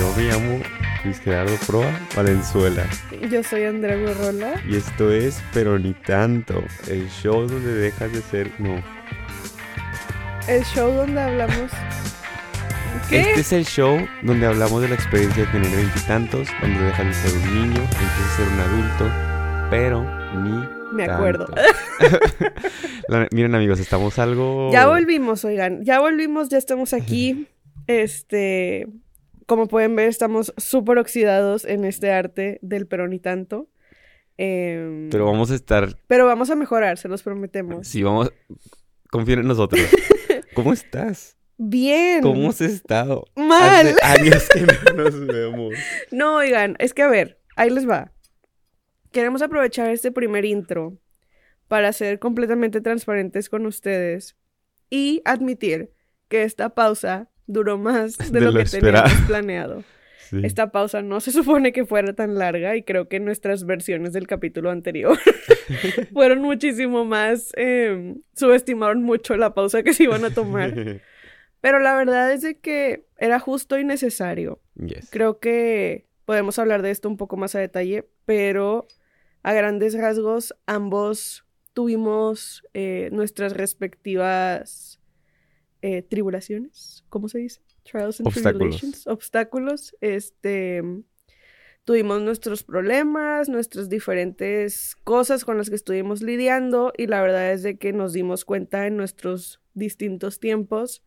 Yo me llamo Luis Gerardo Proa Valenzuela. Yo soy Andrea Gorrola. Y esto es Pero ni tanto, el show donde dejas de ser. No. El show donde hablamos. ¿Qué? Este es el show donde hablamos de la experiencia de tener veintitantos, donde dejas de ser un niño, empiezas a ser un adulto, pero ni. Me acuerdo. La- miren, amigos, estamos algo. Ya volvimos, oigan. Ya volvimos, ya estamos aquí. Este. Como pueden ver, estamos súper oxidados en este arte del pero ni tanto. Em, Pero vamos a estar. pero vamos a mejorar, se los prometemos. Sí, vamos. Confíen en nosotros. ¿Cómo estás? Bien. ¿Cómo has estado? Mal. Hace años que no nos vemos. No, oigan, es que a ver, ahí les va. Queremos aprovechar este primer intro para ser completamente transparentes con ustedes y admitir que esta pausa duró más de, De lo, lo que esperado. teníamos planeado. Sí. Esta pausa no se supone que fuera tan larga y creo que nuestras versiones del capítulo anterior fueron muchísimo más, eh, subestimaron mucho la pausa que se iban a tomar. Pero la verdad es de que era justo y necesario. Yes. Creo que podemos hablar de esto un poco más a detalle, pero a grandes rasgos ambos tuvimos eh, nuestras respectivas eh, tribulaciones, ¿cómo se dice? Trials and Obstáculos. tribulations, obstáculos. Este, tuvimos nuestros problemas, nuestras diferentes cosas con las que estuvimos lidiando y la verdad es de que nos dimos cuenta en nuestros distintos tiempos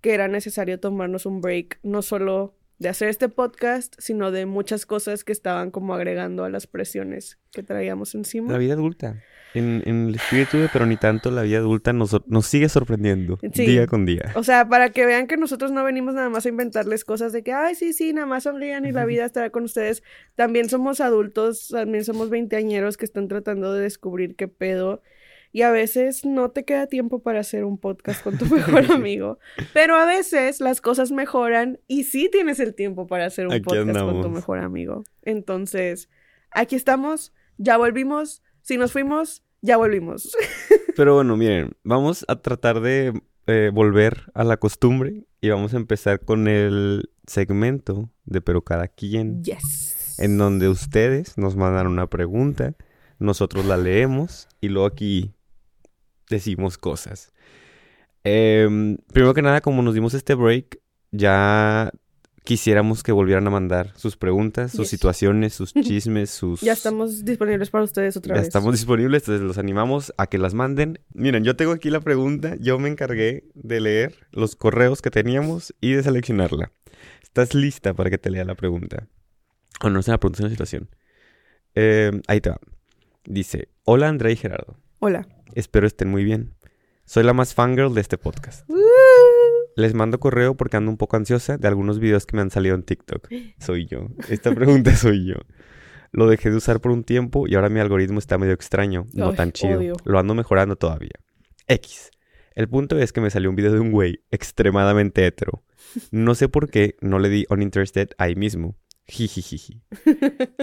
que era necesario tomarnos un break, no solo de hacer este podcast, sino de muchas cosas que estaban como agregando a las presiones que traíamos encima. La vida adulta. En, en el espíritu de pero ni tanto, la vida adulta nos, nos sigue sorprendiendo Sí. día con día. O sea, para que vean que nosotros no venimos nada más a inventarles cosas de que, ay, sí, sí, nada más sonrían y la vida estará con ustedes. También somos adultos, también somos veinteañeros que están tratando de descubrir qué pedo. Y a veces no te queda tiempo para hacer un podcast con tu mejor amigo. Pero a veces las cosas mejoran y sí tienes el tiempo para hacer un Aquí podcast con tu mejor amigo. Entonces, aquí estamos, ya volvimos. Si nos fuimos, ya volvimos. Pero bueno, miren, vamos a tratar de eh, volver a la costumbre y vamos a empezar con el segmento de pero cada quien, Yes. en donde ustedes nos mandan una pregunta, nosotros la leemos y luego aquí decimos cosas. Em, primero que nada, como nos dimos este break, ya quisiéramos que volvieran a mandar sus preguntas, sus Yes. situaciones, sus chismes, sus... Ya estamos disponibles para ustedes otra Ya vez. estamos disponibles, entonces los animamos a que las manden. Miren, yo tengo aquí la pregunta, yo me encargué de leer los correos que teníamos y de seleccionarla. ¿Estás lista para que te lea la pregunta? O no es una pregunta, es una situación. Eh, ahí te va. Dice, hola Andrea y Gerardo, Hola. espero estén muy bien. Soy la más fangirl de este podcast. Les mando correo porque ando un poco ansiosa de algunos videos que me han salido en TikTok. Soy yo. Esta pregunta soy yo. Lo dejé de usar por un tiempo y ahora mi algoritmo está medio extraño. No Ay, tan chido. Lo ando mejorando todavía. X. El punto es que me salió un video de un güey extremadamente hetero. No sé por qué no le di uninterested ahí mismo. Jijijiji.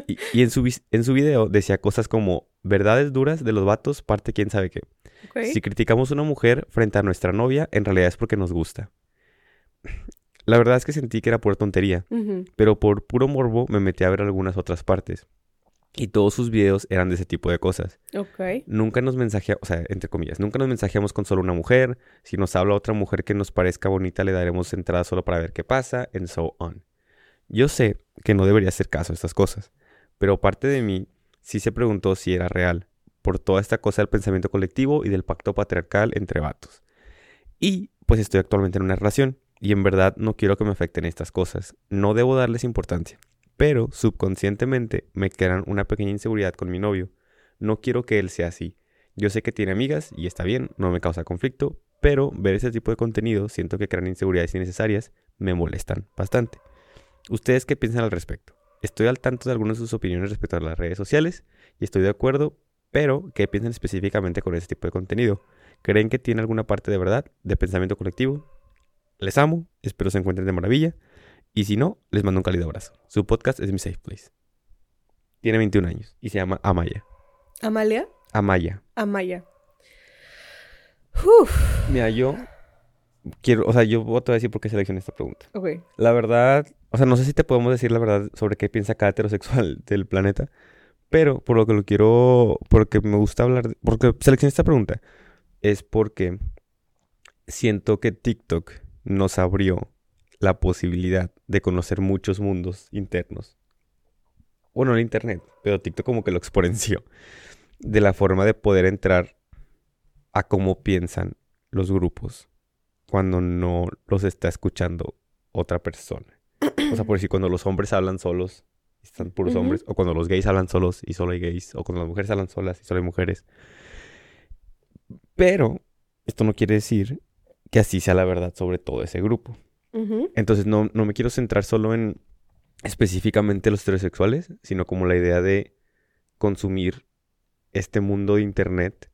Y, y en, su, en su video decía cosas como verdades duras de los vatos, parte quién sabe qué. Si criticamos a una mujer frente a nuestra novia, en realidad es porque nos gusta. La verdad es que sentí que era pura tontería, pero por puro morbo me metí a ver algunas otras partes. Y todos sus videos eran de ese tipo de cosas. Ok. Nunca nos mensajeamos, o sea, entre comillas, nunca nos mensajeamos con solo una mujer. Si nos habla otra mujer que nos parezca bonita, le daremos entrada solo para ver qué pasa, and so on. Yo sé que no debería hacer caso a estas cosas, pero parte de mí sí se preguntó si era real, por toda esta cosa del pensamiento colectivo y del pacto patriarcal entre vatos. Y pues estoy actualmente en una relación, y en verdad no quiero que me afecten estas cosas. No debo darles importancia, pero subconscientemente me crean una pequeña inseguridad con mi novio. No quiero que él sea así. Yo sé que tiene amigas y está bien, no me causa conflicto, pero ver ese tipo de contenido siento que crean inseguridades innecesarias, me molestan bastante. ¿Ustedes qué piensan al respecto? Estoy al tanto de algunas de sus opiniones respecto a las redes sociales y estoy de acuerdo, pero ¿qué piensan específicamente con ese tipo de contenido? ¿Creen que tiene alguna parte de verdad, de pensamiento colectivo? Les amo, espero se encuentren de maravilla y si no, les mando un cálido abrazo. Su podcast es mi safe place. Tiene 21 años y se llama Amaya. ¿Amalia? Amaya. Amaya. Uf. Mira, yo quiero, o sea, yo voy a decir por qué seleccioné esta pregunta. Ok. La verdad, O sea, no sé si te podemos decir la verdad sobre qué piensa cada heterosexual del planeta. Pero por lo que lo quiero, porque me gusta hablar, porque seleccioné esta pregunta, es porque siento que TikTok nos abrió la posibilidad de conocer muchos mundos internos. Bueno, el Internet, pero TikTok como que lo exponenció. De la forma de poder entrar a cómo piensan los grupos cuando no los está escuchando otra persona. O sea, por decir, cuando los hombres hablan solos están puros hombres, o cuando los gays hablan solos y solo hay gays, o cuando las mujeres hablan solas y solo hay mujeres. Pero esto no quiere decir que así sea la verdad sobre todo ese grupo. Entonces no, no me quiero centrar solo en específicamente los heterosexuales, sino como la idea de consumir este mundo de internet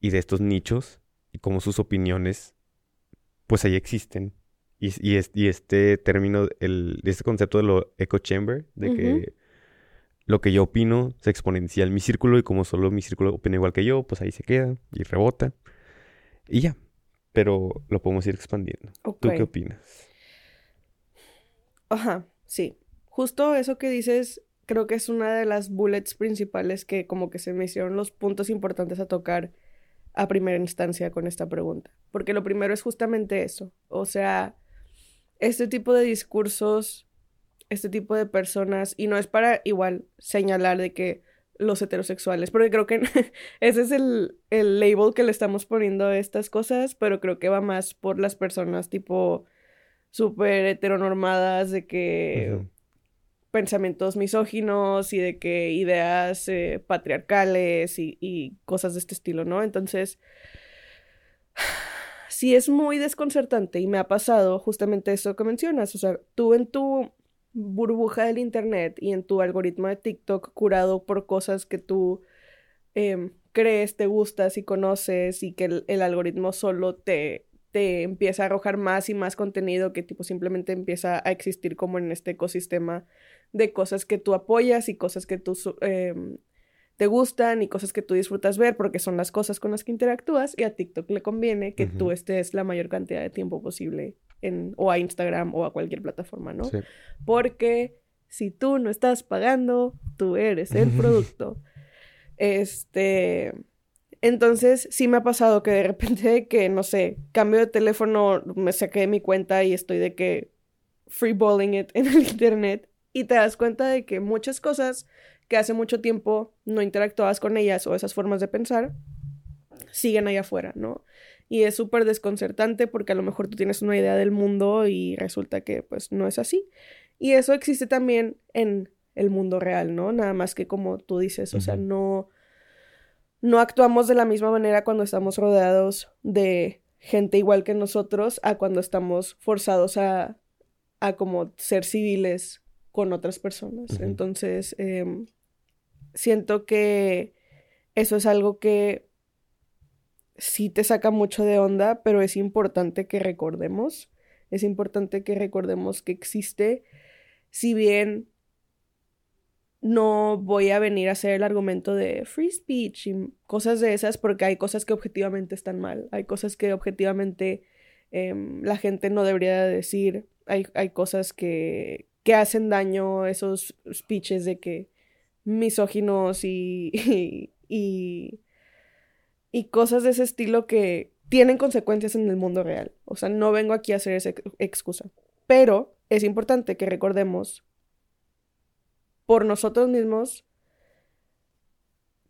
y de estos nichos y cómo sus opiniones pues ahí existen y, y, este término, el, este concepto de lo echo chamber, de que lo que yo opino se exponencia en mi círculo y como solo mi círculo opina igual que yo, pues ahí se queda y rebota. Y ya. Pero lo podemos ir expandiendo. ¿Tú qué opinas? Ajá, sí. Justo eso que dices, creo que es una de las bullets principales que como que se me hicieron los puntos importantes a tocar a primera instancia con esta pregunta. Porque lo primero es justamente eso. O sea, este tipo de discursos, este tipo de personas, y no es para igual señalar de que los heterosexuales, porque creo que ese es el, el label que le estamos poniendo a estas cosas, pero creo que va más por las personas tipo súper heteronormadas de que pensamientos misóginos y de que ideas eh, patriarcales y, y, cosas de este estilo, ¿no? Entonces, sí es muy desconcertante y me ha pasado justamente eso que mencionas. O sea, tú en tu burbuja del Internet y en tu algoritmo de TikTok curado por cosas que tú em, crees, te gustas y conoces y que el, algoritmo solo te, te empieza a arrojar más y más contenido que tipo simplemente empieza a existir como en este ecosistema de cosas que tú apoyas y cosas que tú em, te gustan y cosas que tú disfrutas ver porque son las cosas con las que interactúas y a TikTok le conviene que tú estés la mayor cantidad de tiempo posible en o a Instagram o a cualquier plataforma, ¿no? Porque si tú no estás pagando, tú eres el producto. este, entonces sí me ha pasado que de repente que no sé, cambio de teléfono, me saqué de mi cuenta y estoy de que freeballing it en el internet y te das cuenta de que muchas cosas que hace mucho tiempo no interactuabas con ellas o esas formas de pensar, siguen ahí afuera, ¿no? Y es súper desconcertante porque a lo mejor tú tienes una idea del mundo y resulta que pues no es así. Y eso existe también en el mundo real, ¿no? Nada más que como tú dices, o sea, no, no actuamos de la misma manera cuando estamos rodeados de gente igual que nosotros a cuando estamos forzados a, a como ser civiles con otras personas. Entonces, em, siento que eso es algo que sí te saca mucho de onda, pero es importante que recordemos. Es importante que recordemos que existe, si bien no voy a venir a hacer el argumento de free speech y cosas de esas, porque hay cosas que objetivamente están mal, hay cosas que objetivamente em, la gente no debería decir, hay, hay cosas que, que hacen daño, esos speeches de que misóginos y, y, y, cosas de ese estilo que tienen consecuencias en el mundo real. O sea, no vengo aquí a hacer esa excusa. Pero es importante que recordemos por nosotros mismos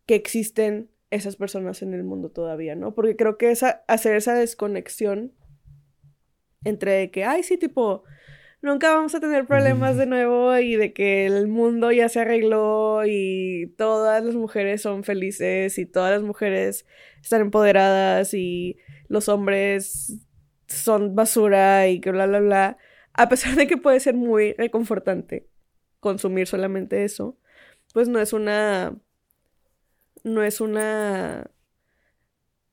que existen esas personas en el mundo todavía, ¿no? Porque creo que esa, hacer esa desconexión entre que, ay, sí, tipo, nunca vamos a tener problemas de nuevo y de que el mundo ya se arregló y todas las mujeres son felices y todas las mujeres están empoderadas y los hombres son basura y que bla, bla, bla. A pesar de que puede ser muy reconfortante consumir solamente eso, pues no es una... no es una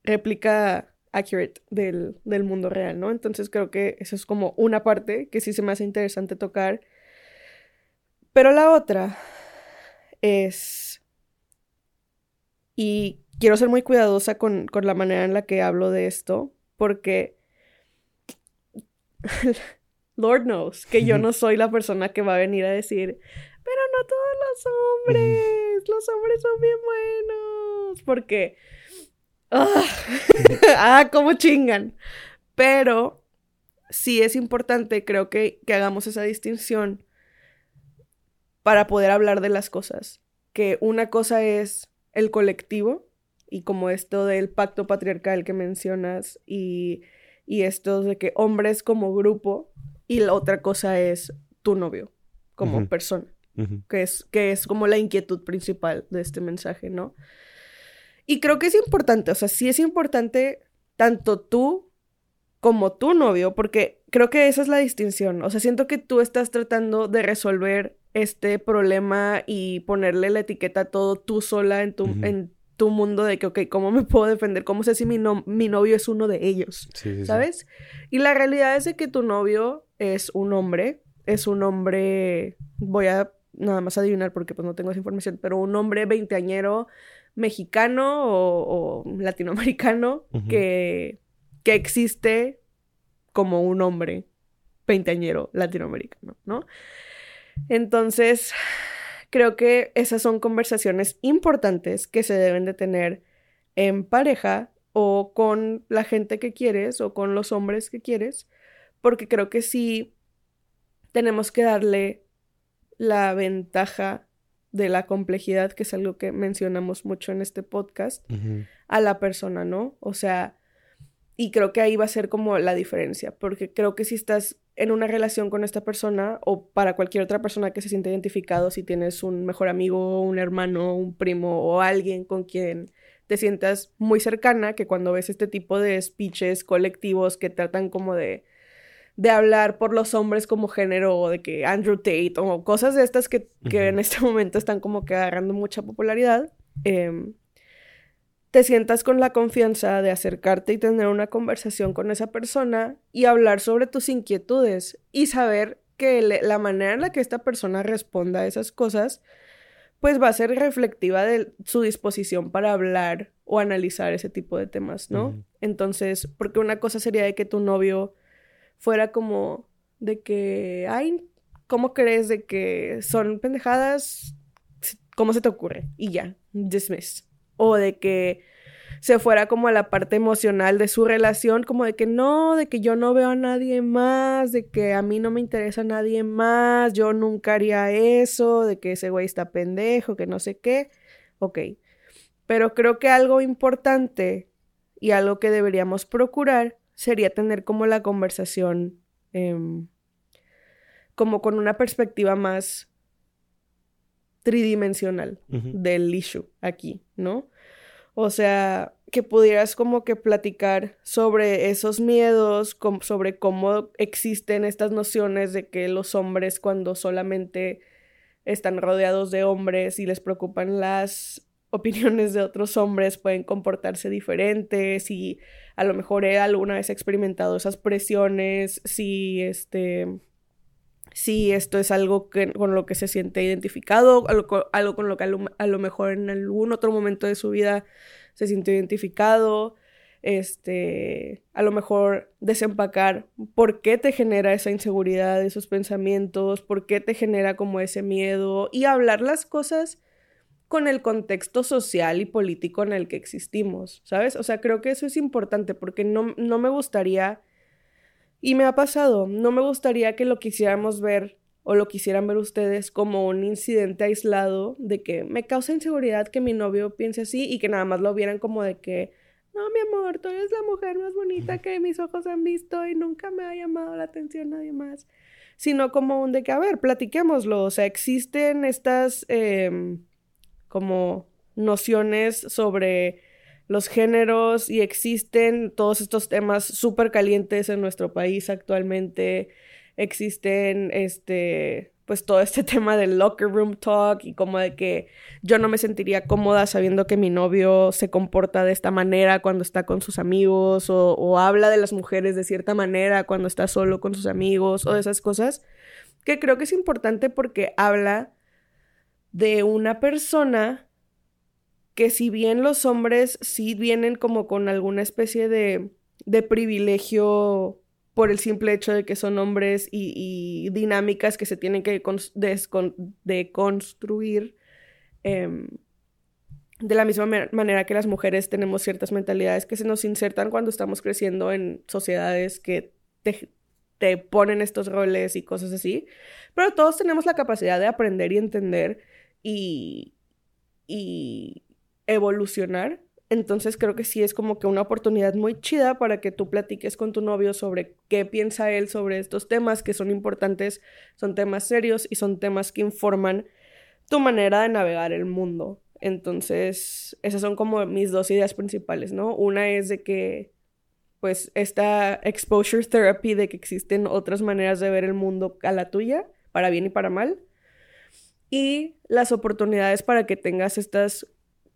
réplica accurate del, del, mundo real, ¿no? Entonces creo que eso es como una parte que sí se me hace interesante tocar. Pero la otra es... Y quiero ser muy cuidadosa con, con la manera en la que hablo de esto, porque Lord knows que yo no soy la persona que va a venir a decir, pero no todos los hombres, los hombres son bien buenos, porque, ah, ah cómo chingan. Pero sí es importante, creo que, que hagamos esa distinción para poder hablar de las cosas. Que una cosa es el colectivo y como esto del pacto patriarcal que mencionas y, y esto de que hombres como grupo y la otra cosa es tu novio como persona, que, es, que es como la inquietud principal de este mensaje, ¿no? Y creo que es importante, o sea, sí es importante tanto tú como tu novio, porque creo que esa es la distinción, o sea, siento que tú estás tratando de resolver este problema y ponerle la etiqueta a todo tú sola en tu, en tu mundo de que, ok, ¿cómo me puedo defender? ¿Cómo sé si mi, mi novio es uno de ellos? ¿Sabes? Y la realidad es de que tu novio es un hombre, es un hombre, voy a nada más adivinar porque pues no tengo esa información, pero un hombre veinteañero mexicano o, latinoamericano que, que existe como un hombre veinteañero latinoamericano, ¿no? Entonces, creo que esas son conversaciones importantes que se deben de tener en pareja o con la gente que quieres o con los hombres que quieres, porque creo que sí tenemos que darle la ventaja de la complejidad, que es algo que mencionamos mucho en este podcast, a la persona, ¿no? O sea, y creo que ahí va a ser como la diferencia, porque creo que si estás en una relación con esta persona o para cualquier otra persona que se sienta identificado, si tienes un mejor amigo, un hermano, un primo o alguien con quien te sientas muy cercana, que cuando ves este tipo de speeches colectivos que tratan como de, de hablar por los hombres como género o de que Andrew Tate o cosas de estas que, que en este momento están como que agarrando mucha popularidad, eh, te sientas con la confianza de acercarte y tener una conversación con esa persona y hablar sobre tus inquietudes y saber que la manera en la que esta persona responda a esas cosas, pues va a ser reflectiva de su disposición para hablar o analizar ese tipo de temas, ¿no? Entonces, porque una cosa sería de que tu novio fuera como de que, ay, ¿cómo crees de que son pendejadas? ¿Cómo se te ocurre? Y ya, dismiss o de que se fuera como a la parte emocional de su relación, como de que no, de que yo no veo a nadie más, de que a mí no me interesa a nadie más, yo nunca haría eso, de que ese güey está pendejo, que no sé qué. Ok. Pero creo que algo importante y algo que deberíamos procurar sería tener como la conversación em, como con una perspectiva más tridimensional del issue aquí, ¿no? O sea, que pudieras como que platicar sobre esos miedos, sobre cómo existen estas nociones de que los hombres cuando solamente están rodeados de hombres y les preocupan las opiniones de otros hombres pueden comportarse diferentes y a lo mejor él alguna vez experimentado esas presiones, si este esto es algo que, con lo que se siente identificado, algo, algo con lo que a lo, mejor en algún otro momento de su vida se sintió identificado, este, a lo mejor desempacar por qué te genera esa inseguridad, esos pensamientos, por qué te genera como ese miedo y hablar las cosas con el contexto social y político en el que existimos, ¿sabes? O sea, creo que eso es importante porque no, no me gustaría y me ha pasado, no me gustaría que lo quisiéramos ver o lo quisieran ver ustedes como un incidente aislado de que me causa inseguridad que mi novio piense así y que nada más lo vieran como de que, no, mi amor, tú eres la mujer más bonita que mis ojos han visto y nunca me ha llamado la atención nadie más. Sino como un de que, a ver, platiquémoslo. O sea, existen estas em, como nociones sobre los géneros y existen todos estos temas súper calientes en nuestro país actualmente. Existen, este, pues todo este tema del locker room talk y como de que yo no me sentiría cómoda sabiendo que mi novio se comporta de esta manera cuando está con sus amigos o, o habla de las mujeres de cierta manera cuando está solo con sus amigos o de esas cosas, que creo que es importante porque habla de una persona que si bien los hombres sí vienen como con alguna especie de, de privilegio por el simple hecho de que son hombres y, dinámicas que se tienen que deconstruir. Em, de la misma manera que las mujeres tenemos ciertas mentalidades que se nos insertan cuando estamos creciendo en sociedades que te, te ponen estos roles y cosas así. Pero todos tenemos la capacidad de aprender y entender y, evolucionar. Entonces creo que sí es como que una oportunidad muy chida para que tú platiques con tu novio sobre qué piensa él sobre estos temas que son importantes, son temas serios y son temas que informan tu manera de navegar el mundo. Entonces, esas son como mis dos ideas principales, ¿no? Una es de que, pues, esta exposure therapy de que existen otras maneras de ver el mundo a la tuya, para bien y para mal. Y las oportunidades para que tengas estas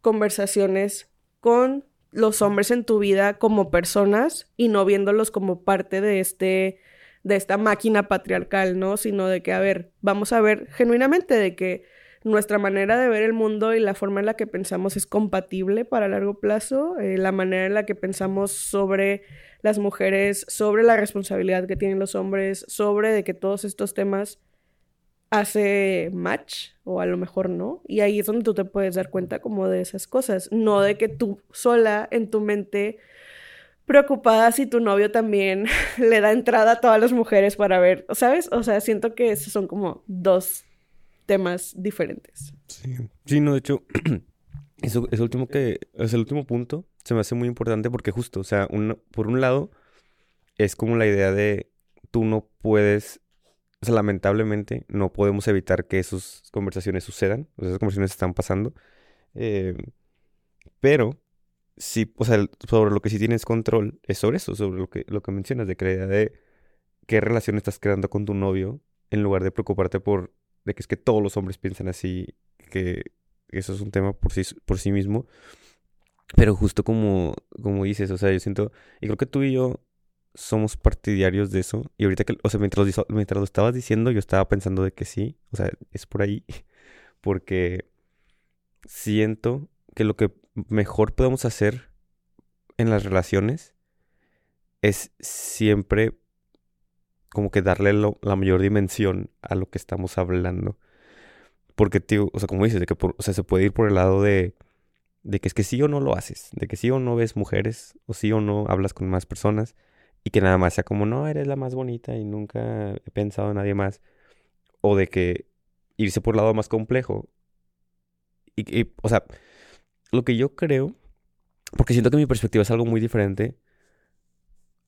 conversaciones con los hombres en tu vida como personas y no viéndolos como parte de este de esta máquina patriarcal, ¿no? Sino de que, a ver, vamos a ver genuinamente de que nuestra manera de ver el mundo y la forma en la que pensamos es compatible para largo plazo, eh, la manera en la que pensamos sobre las mujeres, sobre la responsabilidad que tienen los hombres, sobre de que todos estos temas hace match o a lo mejor no. Y ahí es donde tú te puedes dar cuenta como de esas cosas, no de que tú sola en tu mente preocupada si tu novio también le da entrada a todas las mujeres para ver, ¿sabes? O sea, siento que esos son como dos temas diferentes. Sí, sí no, de hecho, eso, es último que, es el último punto, se me hace muy importante porque justo, o sea, por un lado, es como la idea de tú no puedes, o sea, lamentablemente no podemos evitar que esas conversaciones sucedan, o esas conversaciones están pasando, eh, pero sí, o sea, sobre lo que sí tienes control es sobre eso, sobre lo que, lo que mencionas, de idea de qué relación estás creando con tu novio, en lugar de preocuparte por de que es que todos los hombres piensan así, que eso es un tema por sí, por sí mismo. Pero justo como, como dices, o sea, yo siento, y creo que tú y yo somos partidarios de eso. Y ahorita que, o sea, mientras lo, mientras lo estabas diciendo, yo estaba pensando de que sí, o sea, es por ahí. Porque siento que lo que mejor podemos hacer en las relaciones es siempre como que darle la mayor dimensión a lo que estamos hablando. Porque, tío, o sea, como dices, de que o sea, se puede ir por el lado de, de que es que sí o no lo haces, de que sí o no ves mujeres, o sí o no hablas con más personas, y que nada más sea como, no, eres la más bonita y nunca he pensado en nadie más, o de que irse por el lado más complejo. Y, y, o sea, lo que yo creo, porque siento que mi perspectiva es algo muy diferente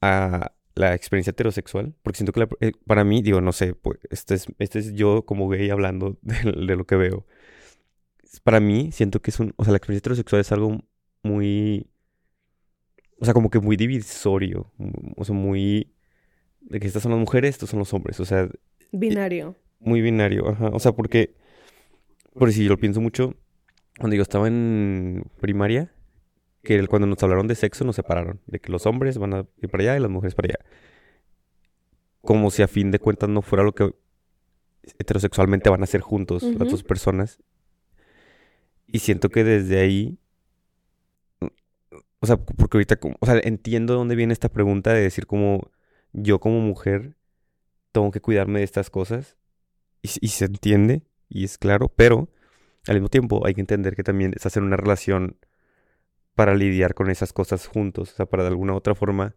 a, la experiencia heterosexual, porque siento que eh, para mí, digo, no sé, pues, este es, este es yo como gay hablando de, lo que veo. Para mí, siento que es un, o sea, la experiencia heterosexual es algo muy, o sea, como que muy divisorio, o sea, muy, de que estas son las mujeres, estos son los hombres, o sea. Binario. Muy binario, ajá, o sea, porque, por si yo lo pienso mucho, cuando yo estaba en primaria, que cuando nos hablaron de sexo nos separaron, de que los hombres van a ir para allá y las mujeres para allá. Como si a fin de cuentas no fuera lo que heterosexualmente van a hacer juntos las dos personas. Y siento que desde ahí, o sea, porque ahorita, o sea, entiendo de dónde viene esta pregunta de decir como yo como mujer tengo que cuidarme de estas cosas. Y, y se entiende, y es claro, pero al mismo tiempo hay que entender que también es hacer una relación para lidiar con esas cosas juntos, o sea, para de alguna u otra forma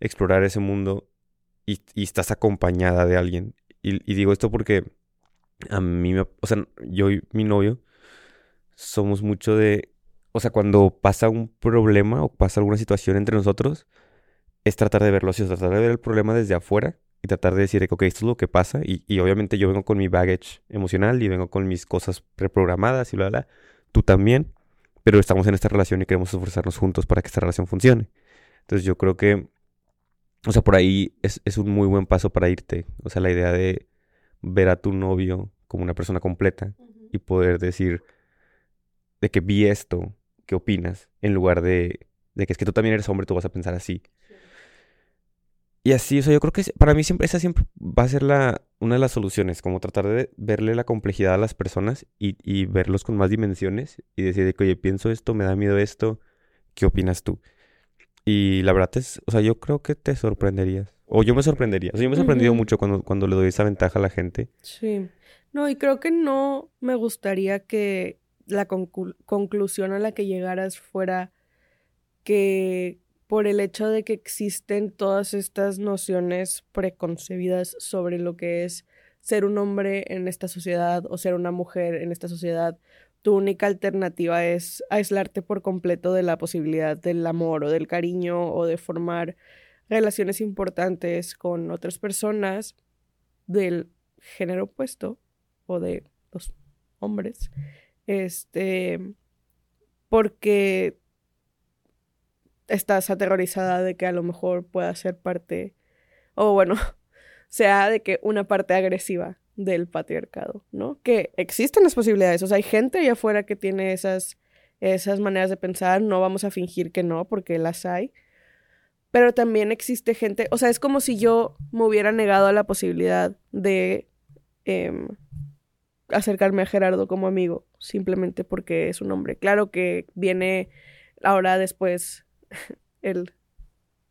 explorar ese mundo y, estás acompañada de alguien. Y, digo esto porque a mí, me, o sea, yo y mi novio somos mucho de, o sea, cuando pasa un problema o pasa alguna situación entre nosotros, es tratar de verlo así, o sea, tratar de ver el problema desde afuera y tratar de decir, ok, esto es lo que pasa y, y obviamente yo vengo con mi baggage emocional y vengo con mis cosas preprogramadas y bla, bla, tú también pero estamos en esta relación y queremos esforzarnos juntos para que esta relación funcione. Entonces yo creo que, o sea, por ahí es, un muy buen paso para irte. O sea, la idea de ver a tu novio como una persona completa y poder decir de que vi esto, ¿qué opinas? En lugar de, de que es que tú también eres hombre, tú vas a pensar así. Y así, o sea, yo creo que para mí siempre, esa siempre va a ser la, una de las soluciones, como tratar de verle la complejidad a las personas y, verlos con más dimensiones y decir, oye, pienso esto, me da miedo esto, ¿qué opinas tú? Y la verdad es, o sea, yo creo que te sorprenderías. O yo me sorprendería. O sea, yo me he sorprendido mucho cuando, cuando le doy esa ventaja a la gente. Sí. No, y creo que no me gustaría que la conclu- conclusión a la que llegaras fuera que por el hecho de que existen todas estas nociones preconcebidas sobre lo que es ser un hombre en esta sociedad o ser una mujer en esta sociedad, tu única alternativa es aislarte por completo de la posibilidad del amor o del cariño o de formar relaciones importantes con otras personas del género opuesto o de los hombres. Este, porque estás aterrorizada de que a lo mejor pueda ser parte, o bueno, sea de que una parte agresiva del patriarcado, ¿no? Que existen las posibilidades, o sea, hay gente allá afuera que tiene esas, esas maneras de pensar, no vamos a fingir que no, porque las hay, pero también existe gente, o sea, es como si yo me hubiera negado a la posibilidad de em, acercarme a Gerardo como amigo, simplemente porque es un hombre. Claro que viene ahora después el,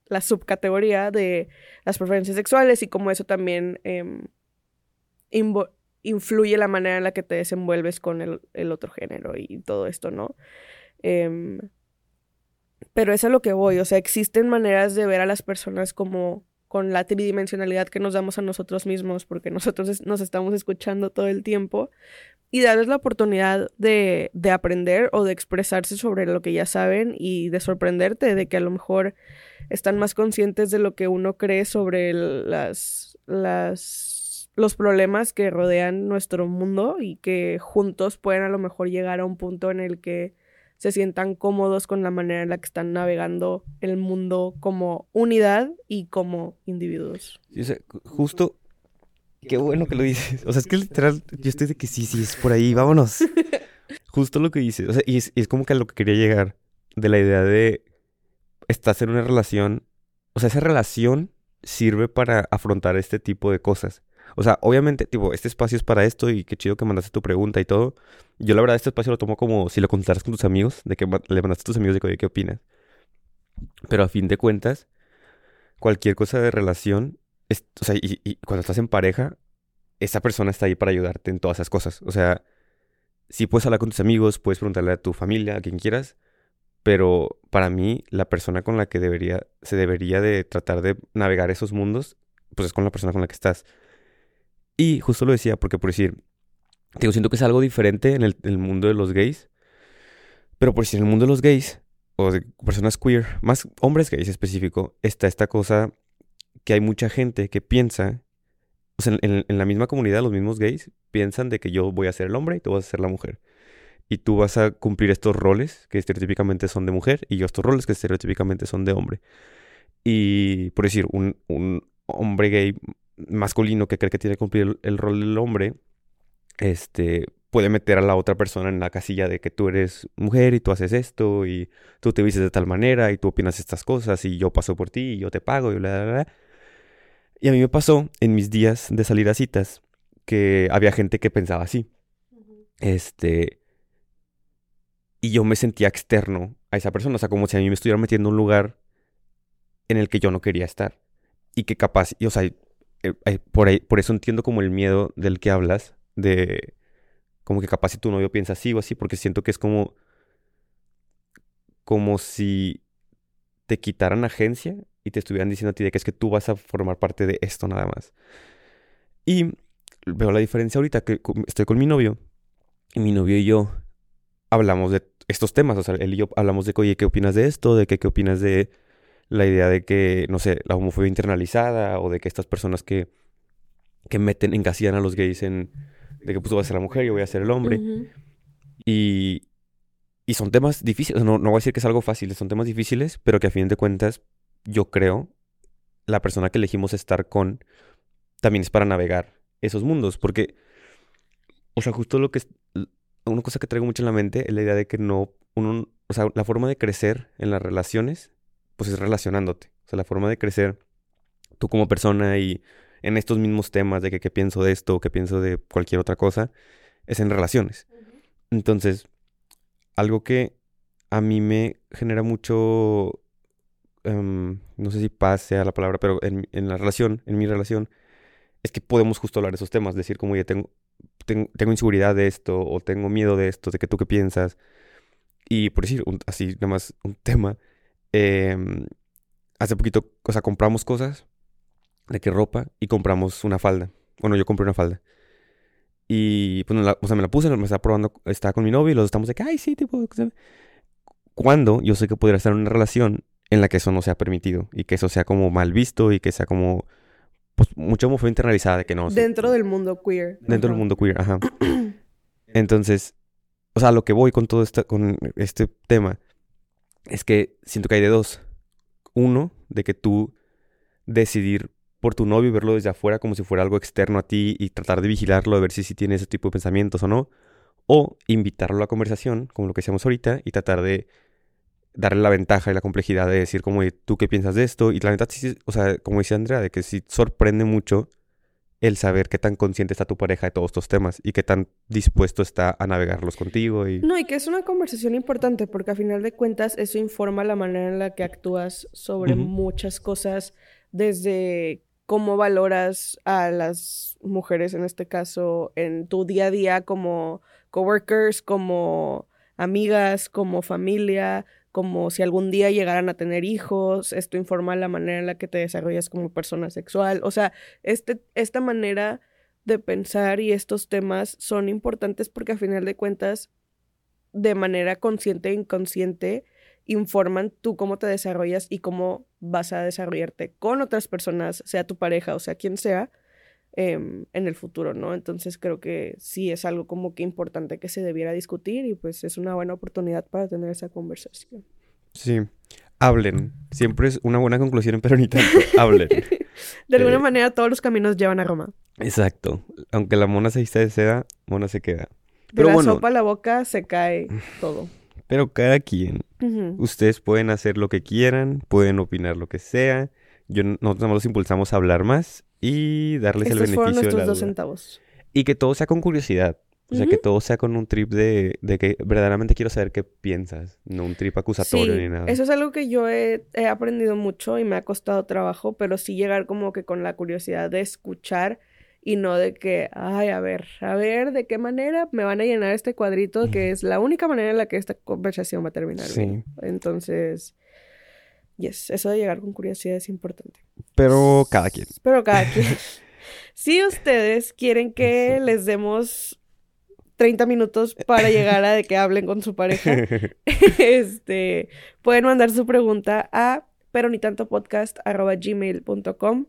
la subcategoría de las preferencias sexuales y como eso también em, influye la manera en la que te desenvuelves con el, el otro género y todo esto, ¿no? Em, pero es a lo que voy, o sea, existen maneras de ver a las personas como con la tridimensionalidad que nos damos a nosotros mismos, porque nosotros nos estamos escuchando todo el tiempo, y darles la oportunidad de, de aprender o de expresarse sobre lo que ya saben y de sorprenderte de que a lo mejor están más conscientes de lo que uno cree sobre las, los problemas que rodean nuestro mundo y que juntos pueden a lo mejor llegar a un punto en el que se sientan cómodos con la manera en la que están navegando el mundo como unidad y como individuos. Sí, o sea, ju- justo, qué bueno que lo dices. O sea, es que literal, yo estoy de que sí, sí, es por ahí, vámonos. Justo lo que dices. O sea, y es, y es como que a lo que quería llegar, de la idea de estás en una relación, o sea, esa relación sirve para afrontar este tipo de cosas. O sea, obviamente, tipo, este espacio es para esto y qué chido que mandaste tu pregunta y todo. Yo la verdad este espacio lo tomo como si lo contaras con tus amigos, de que le mandaste a tus amigos de que, ¿qué opinas? Pero a fin de cuentas, cualquier cosa de relación, o sea, y, y cuando estás en pareja, esa persona está ahí para ayudarte en todas esas cosas. O sea, sí puedes hablar con tus amigos, puedes preguntarle a tu familia, a quien quieras, pero para mí la persona con la que debería, se debería de tratar de navegar esos mundos, pues es con la persona con la que estás. Y justo lo decía, porque por decir, digo, siento que es algo diferente en el, mundo de los gays, pero por decir, en el mundo de los gays, o de personas queer, más hombres gays específico, está esta cosa que hay mucha gente que piensa, en- en la misma comunidad, los mismos gays, piensan de que yo voy a ser el hombre y tú vas a ser la mujer. Y tú vas a cumplir estos roles que estereotípicamente son de mujer y yo estos roles que estereotípicamente son de hombre. Y por decir, un, un hombre gay masculino que cree que tiene que cumplir el, el rol del hombre, este, puede meter a la otra persona en la casilla de que tú eres mujer y tú haces esto y tú te vistes de tal manera y tú opinas estas cosas y yo paso por ti y yo te pago y bla, bla, bla. Y a mí me pasó en mis días de salir a citas que había gente que pensaba así. Este, y yo me sentía externo a esa persona, o sea, como si a mí me estuviera metiendo en un lugar en el que yo no quería estar. Y que capaz, y, o sea, eh, eh, por ahí, por eso entiendo como el miedo del que hablas, de como que capaz si tu novio piensa así o así, porque siento que es como, como si te quitaran agencia y te estuvieran diciendo a ti de que es que tú vas a formar parte de esto nada más. Y veo la diferencia ahorita que estoy con mi novio y mi novio y yo hablamos de estos temas, o sea, él y yo hablamos de oye, ¿qué opinas de esto? De que, ¿qué opinas de la idea de que, no sé, la homofobia internalizada o de que estas personas que, que meten, encasillan a los gays en, de que pues tú vas a ser la mujer y yo voy a ser el hombre. Y, y son temas difíciles, no, no voy a decir que es algo fácil, son temas difíciles, pero que a fin de cuentas, yo creo, la persona que elegimos estar con también es para navegar esos mundos, porque, o sea, justo lo que es, una cosa que traigo mucho en la mente es la idea de que no, uno, o sea, la forma de crecer en las relaciones, pues es relacionándote, o sea, la forma de crecer tú como persona y en estos mismos temas de que qué pienso de esto qué pienso de cualquier otra cosa, es en relaciones. Entonces, algo que a mí me genera mucho em, no sé si paz sea la palabra, pero en, en la relación, en mi relación, es que podemos justo hablar de esos temas, decir como, oye, tengo, tengo, tengo inseguridad de esto, o tengo miedo de esto, de que tú qué piensas. Y por decir, un- así nada más un tema, em, hace poquito, o sea, compramos cosas, de que ropa, y compramos una falda. Bueno, yo compré una falda. Y pues, la- o sea, me la puse, me estaba probando, estaba con mi novio y los estamos de que, ay, sí, tipo, cuando yo sé que podría estar en una relación en la que eso no sea permitido y que eso sea como mal visto y que sea como, pues, mucha homofobia internalizada de que no. Dentro del mundo queer. Dentro del mundo queer, ajá. Entonces, o sea, lo que voy con todo esta, con este tema es que siento que hay de dos. Uno, de que tú decidir por tu novio verlo desde afuera como si fuera algo externo a ti y tratar de vigilarlo, de ver si, si tiene ese tipo de pensamientos o no. O invitarlo a la conversación, como lo que hacíamos ahorita, y tratar de darle la ventaja y la complejidad de decir como, "Oye, ¿tú qué piensas de esto? Y la sí, sí, o sea, como decía Andrea, de que sí sorprende mucho el saber qué tan consciente está tu pareja de todos estos temas y qué tan dispuesto está a navegarlos contigo y... No, y que es una conversación importante porque a final de cuentas eso informa la manera en la que actúas sobre muchas cosas, desde cómo valoras a las mujeres en este caso en tu día a día como coworkers, como amigas, como familia, como si algún día llegaran a tener hijos, esto informa la manera en la que te desarrollas como persona sexual, o sea, este, esta manera de pensar y estos temas son importantes porque a final de cuentas, de manera consciente e inconsciente, informan tú cómo te desarrollas y cómo vas a desarrollarte con otras personas, sea tu pareja o sea quien sea, em, en el futuro, ¿no? Entonces creo que sí es algo como que importante que se debiera discutir y pues es una buena oportunidad para tener esa conversación. Sí. Hablen. Siempre es una buena conclusión en Peronita. Hablen. De alguna Eh, manera todos los caminos llevan a Roma. Exacto. Aunque la mona se de seda, mona se queda. De Pero la bueno. sopa a la boca se cae todo. Pero cada quien. Ustedes pueden hacer lo que quieran, pueden opinar lo que sea. Yo, nosotros los impulsamos a hablar más y darles el Estos fueron beneficio de la dos duda. centavos. Y que todo sea con curiosidad. O sea, que Ujú. todo sea con un trip de, de que verdaderamente quiero saber qué piensas. No un trip acusatorio Sí, ni nada. eso es algo que yo he, he aprendido mucho y me ha costado trabajo, pero sí llegar como que con la curiosidad de escuchar y no de que, ay, a ver, a ver de qué manera me van a llenar este cuadrito, que es la única manera en la que esta conversación va a terminar bien. Entonces, yes, eso de llegar con curiosidad es importante. Pero cada quien. Pero cada quien. si ustedes quieren que Sí. les demos 30 minutos para llegar a de que hablen con su pareja, este, pueden mandar su pregunta a peronitantopodcast.gmail.com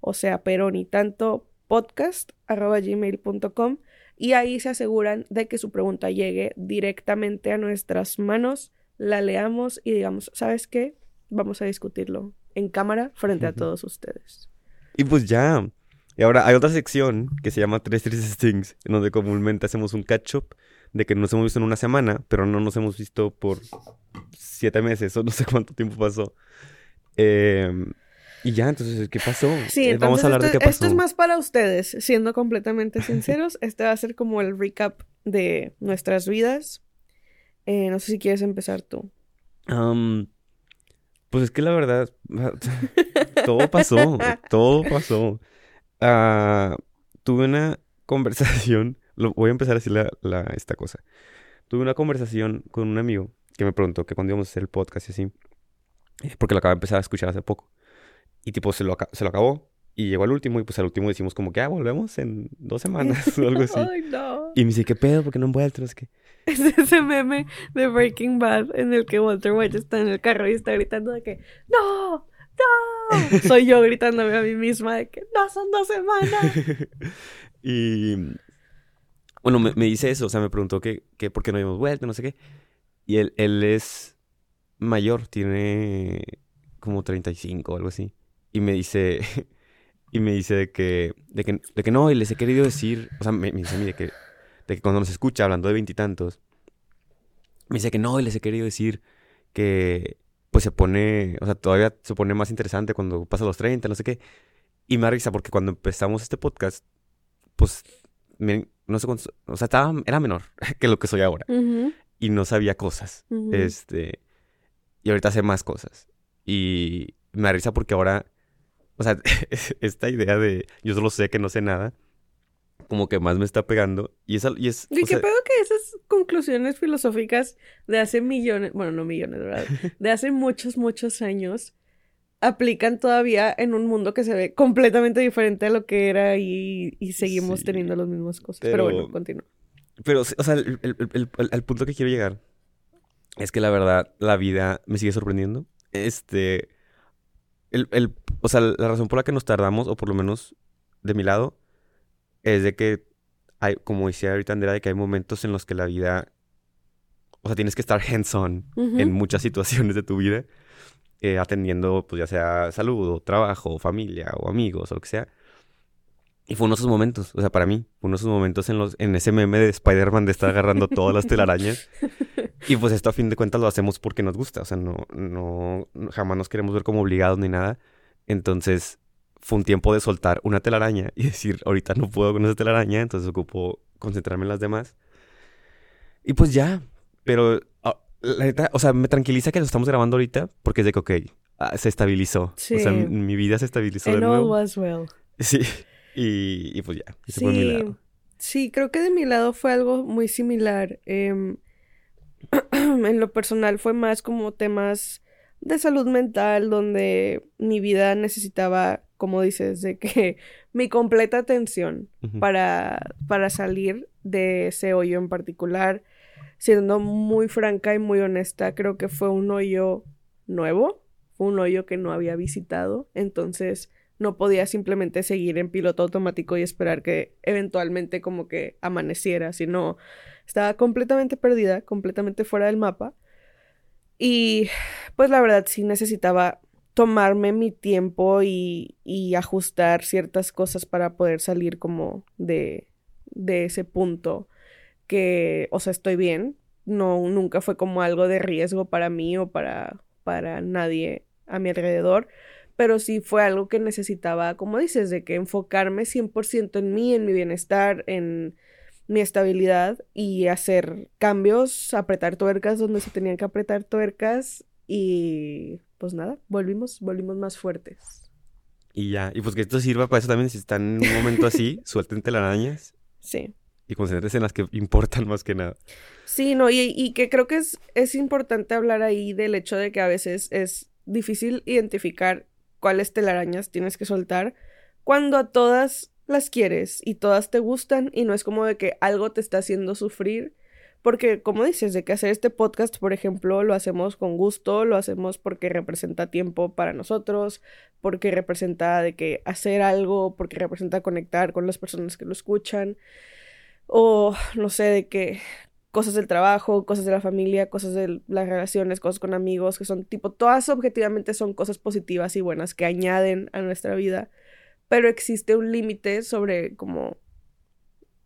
o sea, peronitantopodcast.gmail.com y ahí se aseguran de que su pregunta llegue directamente a nuestras manos, la leamos y digamos, ¿sabes qué? Vamos a discutirlo en cámara frente a todos ustedes. Y pues ya. Y ahora hay otra sección que se llama Tres Tristes Things, en donde comúnmente hacemos un catch-up de que nos hemos visto en una semana, pero no nos hemos visto por siete meses o no sé cuánto tiempo pasó. Em, y ya, entonces, ¿qué pasó? Sí, Eh, entonces Vamos a hablar esto, de qué pasó. esto es más para ustedes, siendo completamente sinceros. este va a ser como el recap de nuestras vidas. Eh, no sé si quieres empezar tú. Am, pues es que la verdad, todo pasó, todo pasó. Ah, tuve una conversación, lo, voy a empezar a decir la, la- esta cosa. Tuve una conversación con un amigo que me preguntó que cuando íbamos a hacer el podcast y así, eh, porque lo acaba de empezar a escuchar hace poco. Y tipo, se lo, se lo acabó y llegó al último y pues al último decimos como que, ah, volvemos en dos semanas o algo así. Ay, no. Y me dice, ¿qué pedo? ¿Por qué no han vuelto? Sé qué. Es ese meme de Breaking Bad en el que Walter White está en el carro y está gritando de que ¡No! ¡No! Soy yo gritándome a mí misma de que ¡No son dos semanas! y bueno, me, me dice eso, o sea, me preguntó que, que por qué no habíamos vuelto, no sé qué. Y él, él es mayor, tiene como 35 o algo así. Y me dice, y me dice de que, de que, de que no, y les he querido decir, o sea, me, me dice a mí de que, de que cuando nos escucha hablando de veintitantos, me dice que no, y les he querido decir que pues se pone, o sea, todavía se pone más interesante cuando pasa los 30, no sé qué. Y me da risa porque cuando empezamos este podcast, pues, no sé cuántos, o sea, estaba, era menor que lo que soy ahora. Y no sabía cosas. ujú. Este, y ahorita sé más cosas. Y me risa porque ahora, o sea, esta idea de yo solo sé que no sé nada, como que más me está pegando. Y es... Y, es, ¿Y qué pedo que esas conclusiones filosóficas de hace millones, bueno, no millones, ¿verdad? De hace muchos, muchos años, aplican todavía en un mundo que se ve completamente diferente a lo que era y, y seguimos teniendo las mismas cosas. Pero, bueno, continúa. Pero, o sea, el, el, el, punto que quiero llegar es que la verdad, la vida me sigue sorprendiendo. Este. El, o sea, la razón por la que nos tardamos, o por lo menos de mi lado, es de que hay, como decía ahorita Andrea, de que hay momentos en los que la vida. O sea, tienes que estar hands-on en muchas situaciones de tu vida. Eh, atendiendo, pues ya sea salud, o trabajo, o familia, o amigos, o lo que sea. Y fue uno de esos momentos, o sea, para mí, fue uno de esos momentos en, los, en ese meme de Spider-Man de estar agarrando todas las telarañas. Y pues esto a fin de cuentas lo hacemos porque nos gusta, o sea, no, no, jamás nos queremos ver como obligados ni nada. Entonces, fue un tiempo de soltar una telaraña y decir, ahorita no puedo con esa telaraña, entonces ocupo concentrarme en las demás. Y pues ya, pero ah, la neta, o sea, me tranquiliza que lo estamos grabando ahorita porque es de que, ok, ah, se estabilizó. Sí. O sea, mi, vida se estabilizó de nuevo. was well. Sí. Y, pues ya, sí, Sí, creo que de mi lado fue algo muy similar. Em, en lo personal fue más como temas de salud mental, donde mi vida necesitaba, como dices, de que mi completa atención para, para salir de ese hoyo en particular. Siendo muy franca y muy honesta, creo que fue un hoyo nuevo, fue un hoyo que no había visitado. Entonces, no podía simplemente seguir en piloto automático y esperar que eventualmente como que amaneciera, sino estaba completamente perdida, completamente fuera del mapa. Y pues la verdad sí necesitaba tomarme mi tiempo y, ajustar ciertas cosas para poder salir como de, de ese punto que, o sea, estoy bien. No, nunca fue como algo de riesgo para mí o para, para nadie a mi alrededor pero sí fue algo que necesitaba, como dices, de que enfocarme 100% en mí, en mi bienestar, en mi estabilidad y hacer cambios, apretar tuercas donde se tenían que apretar tuercas y pues nada, volvimos, volvimos más fuertes. Y ya, y pues que esto sirva para eso también, si están en un momento así, suelten telarañas. Sí. Y concéntrense en las que importan más que nada. Sí, no, y, y que creo que es, es importante hablar ahí del hecho de que a veces es difícil identificar cuáles telarañas tienes que soltar cuando a todas las quieres y todas te gustan y no es como de que algo te está haciendo sufrir. Porque, como dices, de que hacer este podcast, por ejemplo, lo hacemos con gusto, lo hacemos porque representa tiempo para nosotros, porque representa de que hacer algo, porque representa conectar con las personas que lo escuchan, o no sé, de que cosas del trabajo, cosas de la familia, cosas de las relaciones, cosas con amigos, que son tipo, todas objetivamente son cosas positivas y buenas que añaden a nuestra vida, pero existe un límite sobre como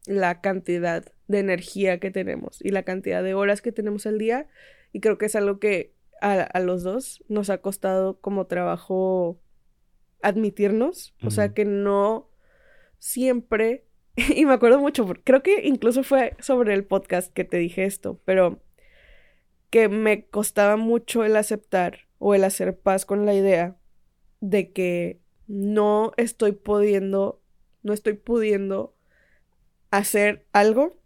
la cantidad de energía que tenemos y la cantidad de horas que tenemos al día. Y creo que es algo que a, a los dos nos ha costado como trabajo admitirnos, o sea que no siempre y me acuerdo mucho, creo que incluso fue sobre el podcast que te dije esto, pero que me costaba mucho el aceptar o el hacer paz con la idea de que no estoy pudiendo, no estoy pudiendo hacer algo,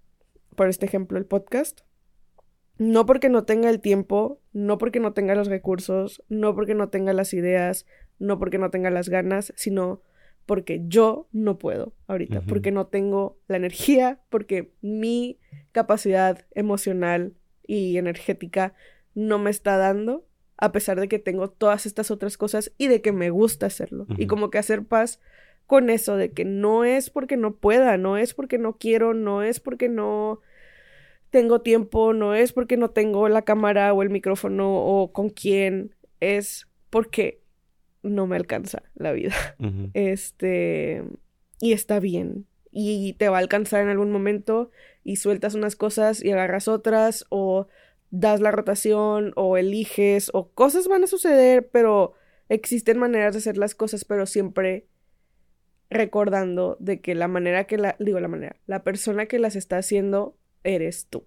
por este ejemplo el podcast, no porque no tenga el tiempo, no porque no tenga los recursos, no porque no tenga las ideas, no porque no tenga las ganas, sino porque yo no puedo ahorita, porque no tengo la energía, porque mi capacidad emocional y energética no me está dando, a pesar de que tengo todas estas otras cosas y de que me gusta hacerlo. Y como que hacer paz con eso, de que no es porque no pueda, no es porque no quiero, no es porque no tengo tiempo, no es porque no tengo la cámara o el micrófono o con quién, es porque no me alcanza la vida. Este, y está bien. Y te va a alcanzar en algún momento y sueltas unas cosas y agarras otras o das la rotación o eliges o cosas van a suceder, pero existen maneras de hacer las cosas, pero siempre recordando de que la manera que la, digo la manera, la persona que las está haciendo eres tú.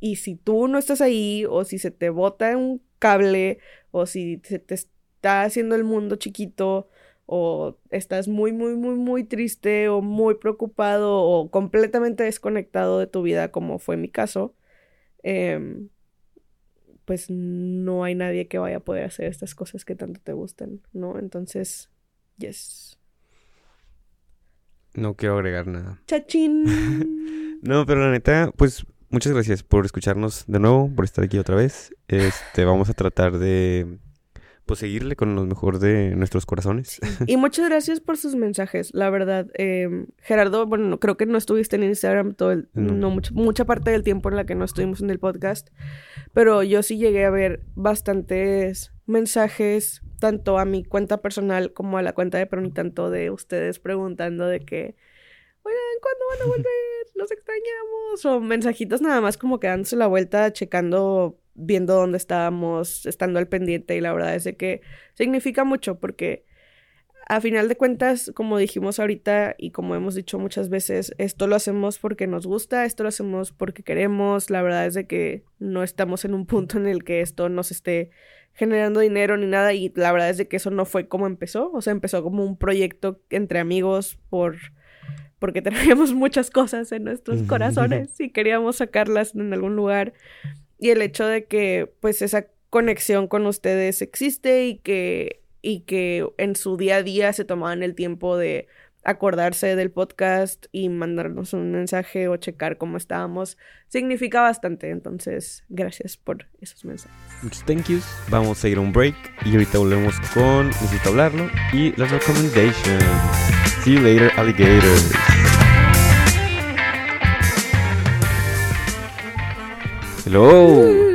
Y si tú no estás ahí o si se te bota un cable o si se te está haciendo el mundo chiquito o estás muy, muy, muy, muy triste o muy preocupado o completamente desconectado de tu vida, como fue mi caso, em, pues no hay nadie que vaya a poder hacer estas cosas que tanto te gustan, ¿no? Entonces, yes. No quiero agregar nada. Chachín. no, pero la neta, pues muchas gracias por escucharnos de nuevo, por estar aquí otra vez. Este, vamos a tratar de pues seguirle con lo mejor de nuestros corazones. Y muchas gracias por sus mensajes, la verdad. Eh, Gerardo, bueno, creo que no estuviste en Instagram todo el, no, mucha parte del tiempo en la que no estuvimos en el podcast, pero yo sí llegué a ver bastantes mensajes, tanto a mi cuenta personal como a la cuenta de Peroni, tanto de ustedes preguntando de que, oigan, ¿cuándo van a volver? Los extrañamos. O mensajitos nada más como que dándose la vuelta, checando viendo dónde estábamos, estando al pendiente y la verdad es de que significa mucho porque a final de cuentas, como dijimos ahorita y como hemos dicho muchas veces, esto lo hacemos porque nos gusta, esto lo hacemos porque queremos, la verdad es de que no estamos en un punto en el que esto nos esté generando dinero ni nada y la verdad es de que eso no fue como empezó, o sea, empezó como un proyecto entre amigos por porque teníamos muchas cosas en nuestros corazones y queríamos sacarlas en algún lugar. Y el hecho de que pues esa conexión con ustedes existe y que, y que en su día a día se tomaban el tiempo de acordarse del podcast y mandarnos un mensaje o checar cómo estábamos significa bastante. Entonces, gracias por esos mensajes. Muchos thank yous. Vamos a ir a un break y ahorita volvemos con Necesito hablarlo y las recommendations. See you later, alligators. Hello.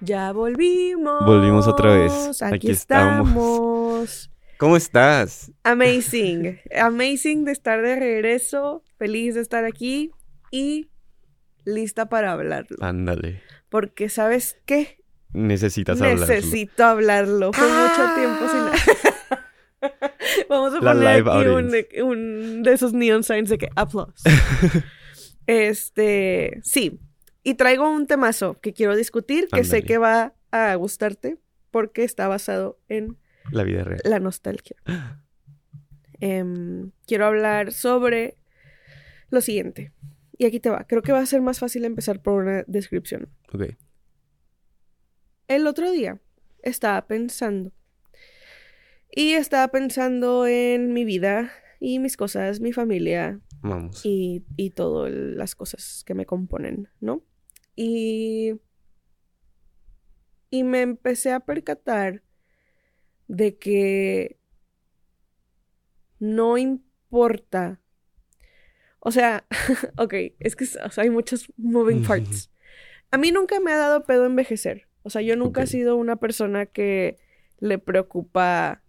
Ya volvimos. Volvimos otra vez. Aquí, estamos. ¿Cómo estás? Amazing. Amazing de estar de regreso. Feliz de estar aquí y lista para hablarlo. Ándale. Porque, ¿sabes qué? Necesitas hablarlo. Necesito hablarlo. Fue mucho tiempo sin. Vamos a poner aquí un, un, de esos neon signs de que applause. este, sí, y traigo un temazo que quiero discutir, que sé que va a gustarte, porque está basado en la vida real. La nostalgia. Em, quiero hablar sobre lo siguiente. Y aquí te va. Creo que va a ser más fácil empezar por una descripción. Ok. El otro día estaba pensando. Y estaba pensando en mi vida y mis cosas, mi familia. Vamos. Y, y todas las cosas que me componen, ¿no? Y, y me empecé a percatar de que no importa. O sea, ok, es que hay muchos moving parts. A mí nunca me ha dado pedo envejecer. O sea, yo nunca he sido una persona que le preocupa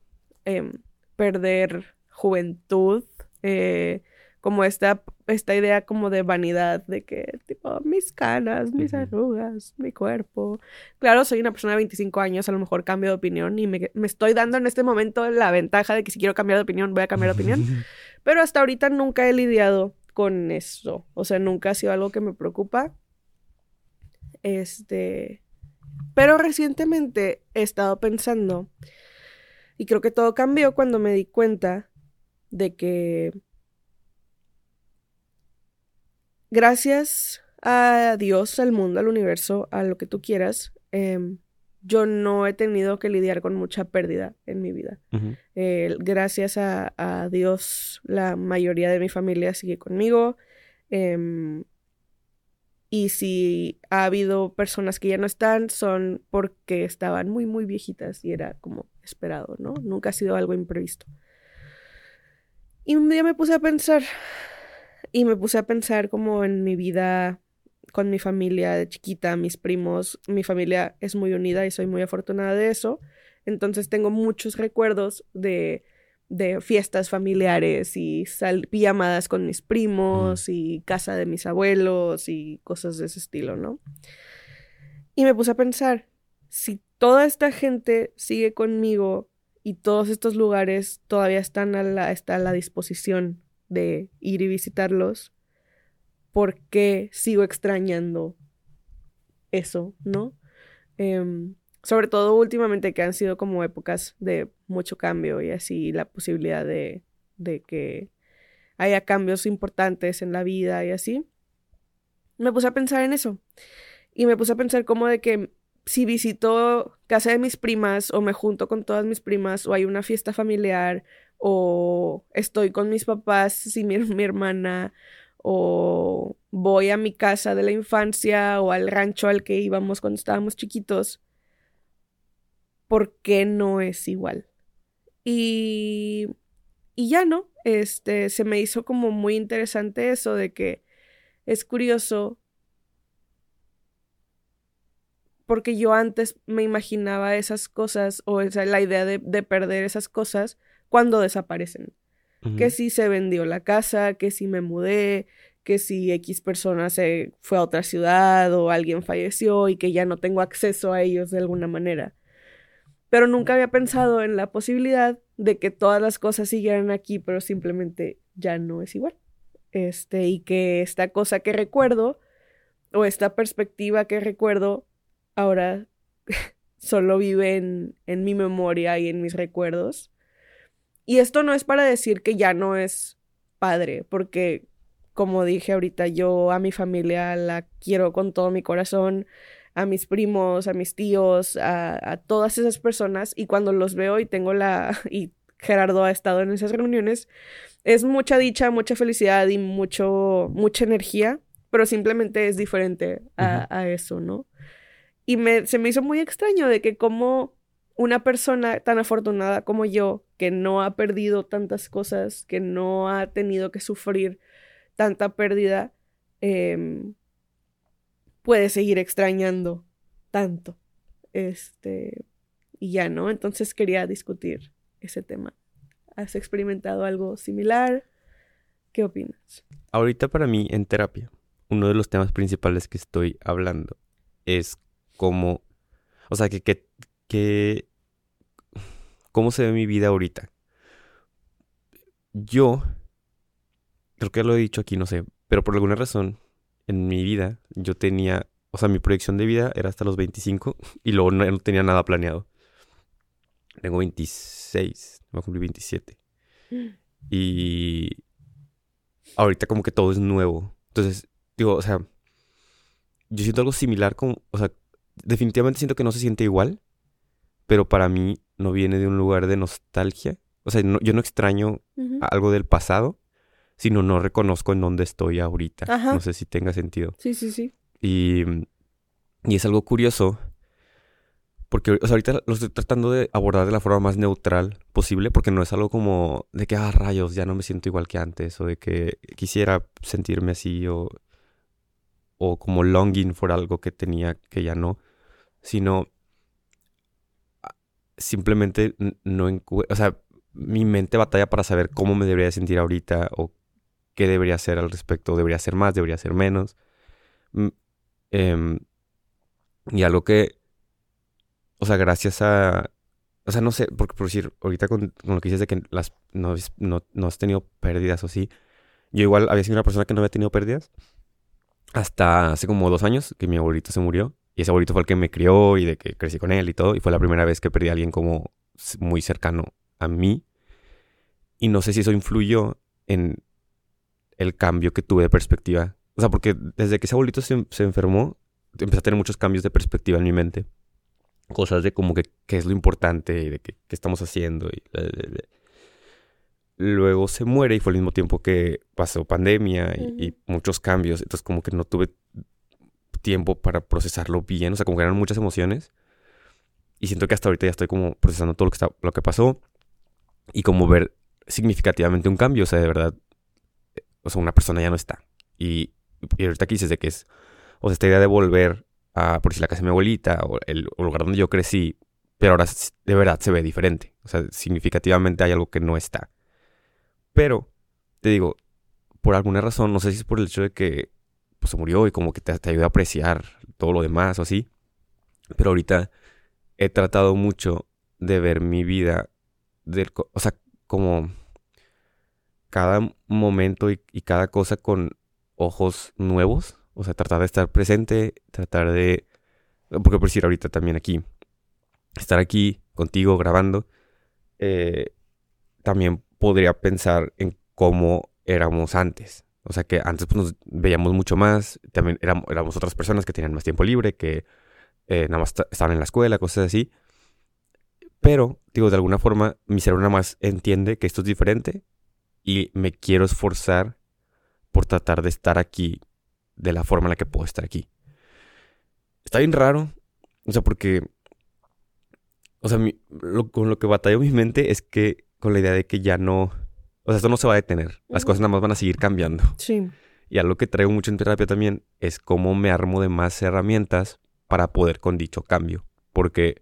em, perder juventud. Eh, como esta, esta idea como de vanidad, de que tipo mis canas, mis arrugas, mi cuerpo. Claro, soy una persona de 25 años, a lo mejor cambio de opinión y me, me estoy dando en este momento la ventaja de que si quiero cambiar de opinión, voy a cambiar de opinión. Pero hasta ahorita nunca he lidiado con eso. O sea, nunca ha sido algo que me preocupa. Este. Pero recientemente he estado pensando, y creo que todo cambió cuando me di cuenta de que gracias a Dios, al mundo, al universo, a lo que tú quieras, em, yo no he tenido que lidiar con mucha pérdida en mi vida. Eh, gracias a, Dios, la mayoría de mi familia sigue conmigo. Em, y si ha habido personas que ya no están, son porque estaban muy, muy viejitas y era como esperado, ¿no? Nunca ha sido algo imprevisto. Y un día me puse a pensar, y me puse a pensar como en mi vida con mi familia de chiquita, mis primos, mi familia es muy unida y soy muy afortunada de eso. Entonces tengo muchos recuerdos de, de fiestas familiares y sal pijamadas con mis primos y casa de mis abuelos y cosas de ese estilo, ¿no? Y me puse a pensar, si toda esta gente sigue conmigo y todos estos lugares todavía están a la, está a la disposición de ir y visitarlos, porque sigo extrañando eso, ¿no? Em, sobre todo últimamente que han sido como épocas de mucho cambio y así la posibilidad de, de que haya cambios importantes en la vida y así, me puse a pensar en eso. Y me puse a pensar como de que si visito casa de mis primas o me junto con todas mis primas o hay una fiesta familiar o estoy con mis papás, si mi, mi hermana o voy a mi casa de la infancia o al rancho al que íbamos cuando estábamos chiquitos, ¿por qué no es igual? Y, y ya no, este, se me hizo como muy interesante eso de que es curioso porque yo antes me imaginaba esas cosas o esa, la idea de, perder esas cosas cuando desaparecen. Que si se vendió la casa, que si me mudé, que si X persona se fue a otra ciudad o alguien falleció y que ya no tengo acceso a ellos de alguna manera. Pero nunca había pensado en la posibilidad de que todas las cosas siguieran aquí, pero simplemente ya no es igual. Este, y que esta cosa que recuerdo o esta perspectiva que recuerdo ahora solo vive en, en mi memoria y en mis recuerdos. Y esto no es para decir que ya no es padre, porque como dije ahorita, yo a mi familia la quiero con todo mi corazón, a mis primos, a mis tíos, a, a, todas esas personas y cuando los veo y tengo la, y Gerardo ha estado en esas reuniones, es mucha dicha, mucha felicidad y mucho, mucha energía, pero simplemente es diferente a, a eso, ¿no? Y se me hizo muy extraño de que como una persona tan afortunada como yo, que no ha perdido tantas cosas, que no ha tenido que sufrir tanta pérdida, eh, puede seguir extrañando tanto. Este, y ya, ¿no? Entonces quería discutir ese tema. ¿Has experimentado algo similar? ¿Qué opinas? Ahorita para mí en terapia, uno de los temas principales que estoy hablando es cómo, o sea, que, que, que cómo se ve mi vida ahorita. Yo, creo que lo he dicho aquí, no sé, pero por alguna razón, en mi vida, yo tenía, o sea, mi proyección de vida era hasta los 25 y luego no, tenía nada planeado. Tengo 26, me voy a cumplir 27. Y ahorita como que todo es nuevo. Entonces, digo, o sea, yo siento algo similar como, o sea, definitivamente siento que no se siente igual, pero para mí no viene de un lugar de nostalgia. O sea, yo no extraño algo del pasado, sino no reconozco en dónde estoy ahorita. No sé si tenga sentido. Sí, sí, sí. Y, y es algo curioso, porque o sea, ahorita lo estoy tratando de abordar de la forma más neutral posible, porque no es algo como de que, ah, rayos, ya no me siento igual que antes, o de que quisiera sentirme así, o o como longing for algo que tenía que ya no, sino ah, simplemente no o sea, mi mente batalla para saber cómo me debería sentir ahorita o qué debería hacer al respecto, debería hacer más, debería hacer menos. Em, y algo que, o sea, gracias a, o sea, no sé, porque por decir, ahorita con, lo que dices de que las, no, no, no has tenido pérdidas o sí, yo igual había sido una persona que no había tenido pérdidas hasta hace como dos años que mi abuelito se murió. Y ese abuelito fue el que me crió y de que crecí con él y todo. Y fue la primera vez que perdí a alguien como muy cercano a mí. Y no sé si eso influyó en el cambio que tuve de perspectiva. O sea, porque desde que ese abuelito se, enfermó, empecé a tener muchos cambios de perspectiva en mi mente. Cosas de como que qué es lo importante y de qué, estamos haciendo. Luego se muere y fue al mismo tiempo que pasó pandemia y, muchos cambios. Entonces como que no tuve tiempo para procesarlo bien. O sea, como que eran muchas emociones. Y siento que hasta ahorita ya estoy como procesando todo lo que, está, lo que pasó. Y como ver significativamente un cambio. O sea, de verdad. O sea, una persona ya no está. Y, ahorita aquí dices de que es... O sea, esta idea de volver a, por si la casa de mi abuelita o el, el lugar donde yo crecí. Pero ahora de verdad se ve diferente. O sea, significativamente hay algo que no está. Pero, te digo, por alguna razón, no sé si es por el hecho de que pues, se murió y como que te, te ayuda a apreciar todo lo demás o así. Pero ahorita he tratado mucho de ver mi vida, del, o sea, como cada momento y, cada cosa con ojos nuevos. O sea, tratar de estar presente, tratar de... Porque por decir ahorita también aquí, estar aquí contigo grabando, eh, también podría pensar en cómo éramos antes. O sea que antes pues, nos veíamos mucho más, también éramos, éramos otras personas que tenían más tiempo libre, que eh, nada más estaban en la escuela, cosas así. Pero, digo, de alguna forma mi cerebro nada más entiende que esto es diferente y me quiero esforzar por tratar de estar aquí de la forma en la que puedo estar aquí. Está bien raro, o sea, porque, o sea, con lo que batallo mi mente es que con la idea de que ya no, o sea, esto no se va a detener, las cosas nada más van a seguir cambiando. Sí. Y algo que traigo mucho en terapia también es cómo me armo de más herramientas para poder con dicho cambio. Porque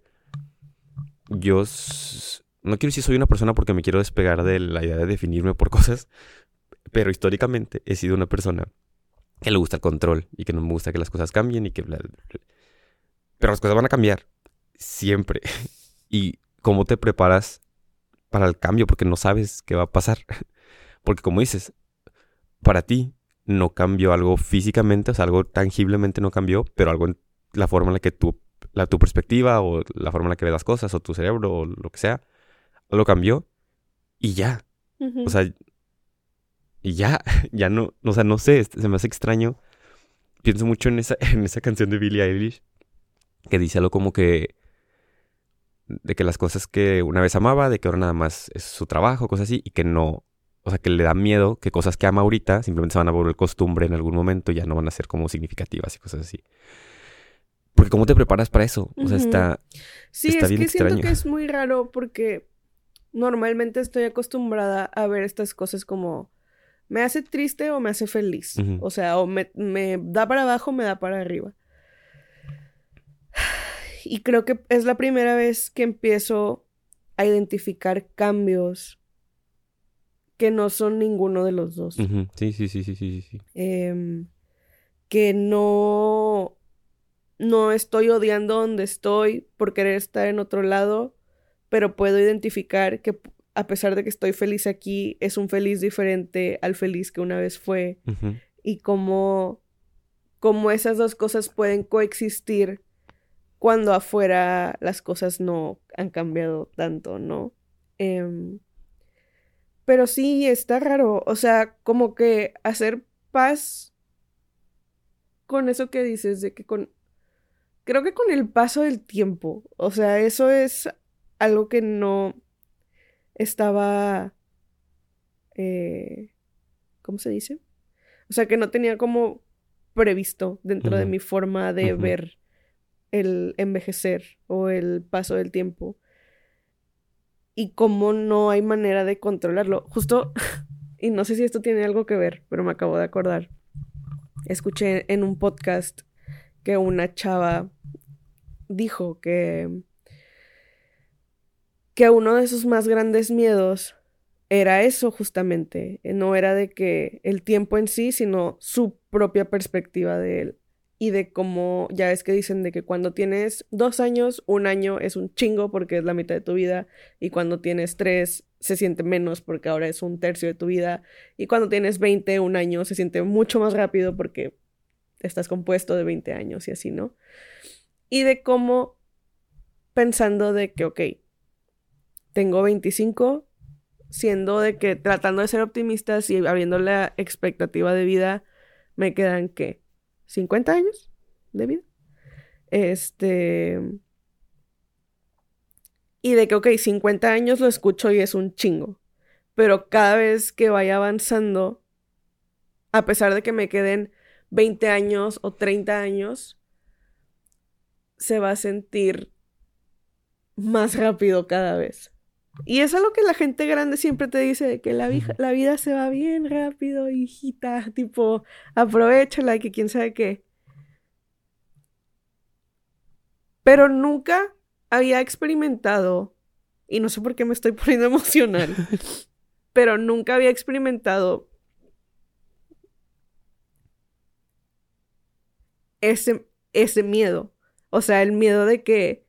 yo no quiero decir soy una persona porque me quiero despegar de la idea de definirme por cosas, pero históricamente he sido una persona que le gusta el control y que no me gusta que las cosas cambien y que... Pero las cosas van a cambiar siempre. y cómo te preparas para el cambio porque no sabes qué va a pasar. Porque como dices, para ti no cambió algo físicamente, o sea, algo tangiblemente no cambió, pero algo en la forma en la que tú, la, tu perspectiva o la forma en la que ves las cosas o tu cerebro o lo que sea, lo cambió y ya. O sea, y ya, ya no, o sea, no sé, se me hace extraño. Pienso mucho en esa, en esa canción de Billie Eilish, que dice algo como que, de que las cosas que una vez amaba, de que ahora nada más es su trabajo, cosas así, y que no, o sea, que le da miedo que cosas que ama ahorita simplemente se van a volver costumbre en algún momento y ya no van a ser como significativas y cosas así. Porque ¿cómo te preparas para eso? O sea, está, sí, es que siento que es muy raro porque normalmente estoy acostumbrada a ver estas cosas como me hace triste o me hace feliz. O sea, o me, da para abajo o me da para arriba. Y creo que es la primera vez que empiezo a identificar cambios que no son ninguno de los dos. Sí, sí, sí, sí, sí, sí. Em, que no, no estoy odiando donde estoy por querer estar en otro lado, pero puedo identificar que a pesar de que estoy feliz aquí, es un feliz diferente al feliz que una vez fue. Y cómo, cómo esas dos cosas pueden coexistir cuando afuera las cosas no han cambiado tanto, ¿no? Em, pero sí, está raro. O sea, como que hacer paz con eso que dices, de que con... Creo que con el paso del tiempo. O sea, eso es algo que no estaba... Eh, ¿Cómo se dice? O sea, que no tenía como previsto dentro de mi forma de ver el envejecer o el paso del tiempo. Y cómo no hay manera de controlarlo. Justo, y no sé si esto tiene algo que ver, pero me acabo de acordar. Escuché en un podcast que una chava dijo que que uno de sus más grandes miedos era eso justamente, no era de que el tiempo en sí, sino su propia perspectiva de él y de cómo, ya es que dicen de que cuando tienes dos años, un año es un chingo porque es la mitad de tu vida y cuando tienes tres se siente menos porque ahora es un tercio de tu vida y cuando tienes 20, un año se siente mucho más rápido porque estás compuesto de 20 años y así, ¿no? Y de cómo pensando de que, ok, tengo 25, siendo de que tratando de ser optimistas y abriendo la expectativa de vida, me quedan que 50 años de vida. Este. Y de que, ok, 50 años lo escucho y es un chingo. Pero cada vez que vaya avanzando, a pesar de que me queden 20 años o 30 años, se va a sentir más rápido cada vez. Y es algo que la gente grande siempre te dice, que la, la vida se va bien rápido, hijita, tipo, aprovechala, que quién sabe qué. Pero nunca había experimentado, y no sé por qué me estoy poniendo emocional, pero nunca había experimentado ese, ese miedo. O sea, el miedo de que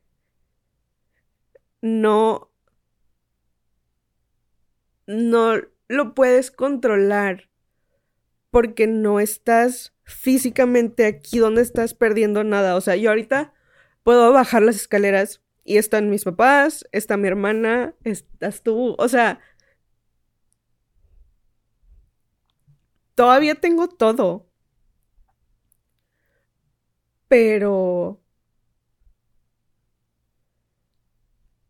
no no lo puedes controlar porque no estás físicamente aquí donde estás perdiendo nada. O sea, yo ahorita puedo bajar las escaleras Y están mis papás, está mi hermana, estás tú, o sea, todavía tengo todo. Pero...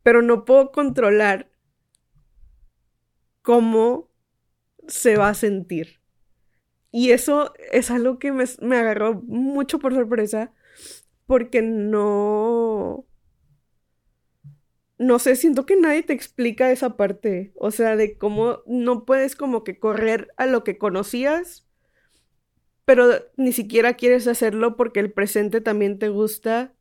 Pero no puedo controlar cómo se va a sentir. Y eso es algo que me, me agarró mucho por sorpresa porque no no sé, siento que nadie te explica esa parte, o sea, de cómo no puedes como que correr a lo que conocías, pero ni siquiera quieres hacerlo porque el presente también te gusta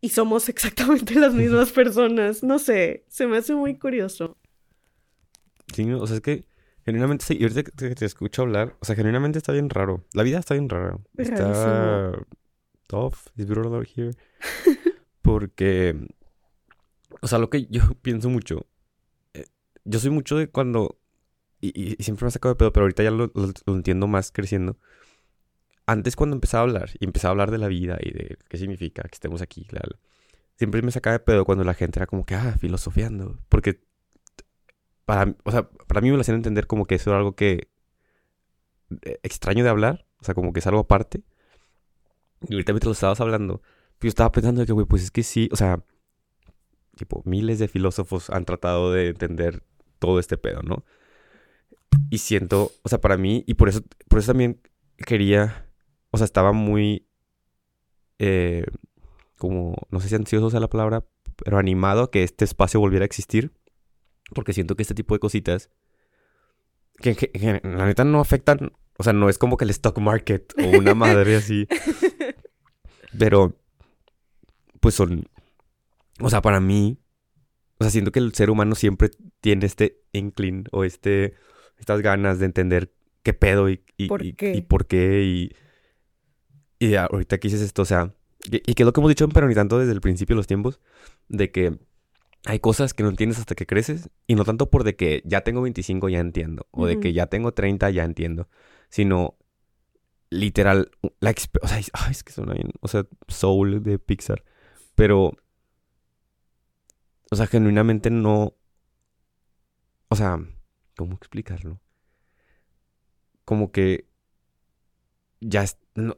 y somos exactamente las mismas personas, no sé, se me hace muy curioso. Sí, o sea, es que genuinamente, sí, y ahorita que te, escucho hablar, o sea, genuinamente está bien raro, la vida está bien rara, está tough, it's brutal out here, porque o sea, lo que yo pienso mucho. Eh, yo soy mucho de cuando. Y, siempre me ha sacado de pedo, pero ahorita ya lo, entiendo más creciendo. Antes, cuando empezaba a hablar, y empezaba a hablar de la vida y de qué significa que estemos aquí, claro. Siempre me sacaba de pedo cuando la gente era como que, ah, filosofiando. Porque. Para, o sea, para mí me lo hacían entender como que eso era algo que. Eh, extraño de hablar. O sea, como que es algo aparte. Y ahorita mientras lo estabas hablando, pues yo estaba pensando que, güey, pues es que sí, o sea tipo, miles de filósofos han tratado de entender todo este pedo, ¿no? Y siento, o sea, para mí, y por eso, por eso también quería, o sea, estaba muy, eh, como, no sé si ansioso sea la palabra, pero animado a que este espacio volviera a existir, porque siento que este tipo de cositas, que, que la neta no afectan, o sea, no es como que el stock market o una madre así, pero, pues son o sea, para mí, o sea, siento que el ser humano siempre tiene este inclin o este, estas ganas de entender qué pedo y, y, ¿Por, qué? y, por qué. Y, y ahorita que dices esto, o sea, y, que es lo que hemos dicho Pero ni tanto desde el principio de los tiempos, de que hay cosas que no entiendes hasta que creces, y no tanto por de que ya tengo 25 ya entiendo, o de que ya tengo 30 ya entiendo, sino literal, la o sea, es que suena bien, o sea, Soul de Pixar, pero o sea, genuinamente no. O sea, ¿cómo explicarlo? Como que. Ya.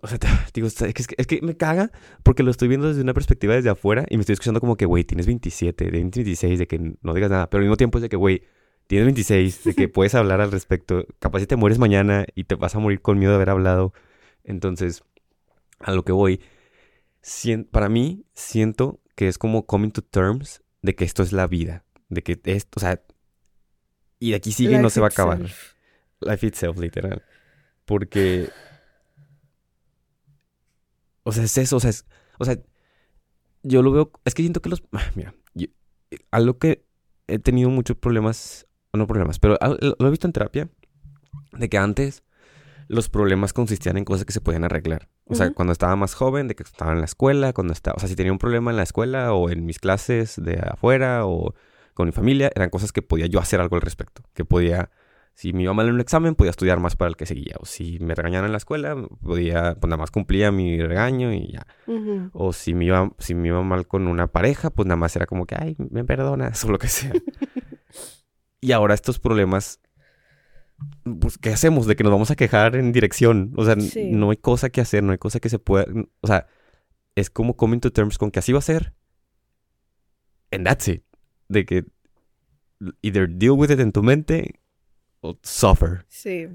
O sea, digo, es que, es que me caga porque lo estoy viendo desde una perspectiva desde afuera y me estoy escuchando como que, güey, tienes 27, de 26, de que no digas nada. Pero al mismo tiempo es de que, güey, tienes 26, de que puedes hablar al respecto. Capaz si te mueres mañana y te vas a morir con miedo de haber hablado. Entonces, a lo que voy, para mí, siento que es como coming to terms de que esto es la vida, de que esto, o sea, y de aquí sigue y no se va a acabar. Life itself, literal. Porque, o sea, es eso, o sea, es, o sea, yo lo veo, es que siento que los, mira, algo que he tenido muchos problemas, no problemas, pero lo he visto en terapia, de que antes los problemas consistían en cosas que se podían arreglar. O sea, cuando estaba más joven, de que estaba en la escuela, cuando estaba, o sea, si tenía un problema en la escuela o en mis clases de afuera o con mi familia, eran cosas que podía yo hacer algo al respecto. Que podía, si me iba mal en un examen, podía estudiar más para el que seguía. O si me regañaban en la escuela, podía, pues nada más cumplía mi regaño y ya. O si me, iba, si me iba mal con una pareja, pues nada más era como que, ay, me perdonas o lo que sea. y ahora estos problemas pues, ¿qué hacemos? De que nos vamos a quejar en dirección. O sea, no hay cosa que hacer, no hay cosa que se pueda. O sea, es como coming to terms con que así va a ser. And that's it. De que either deal with it en tu mente o suffer. Sí.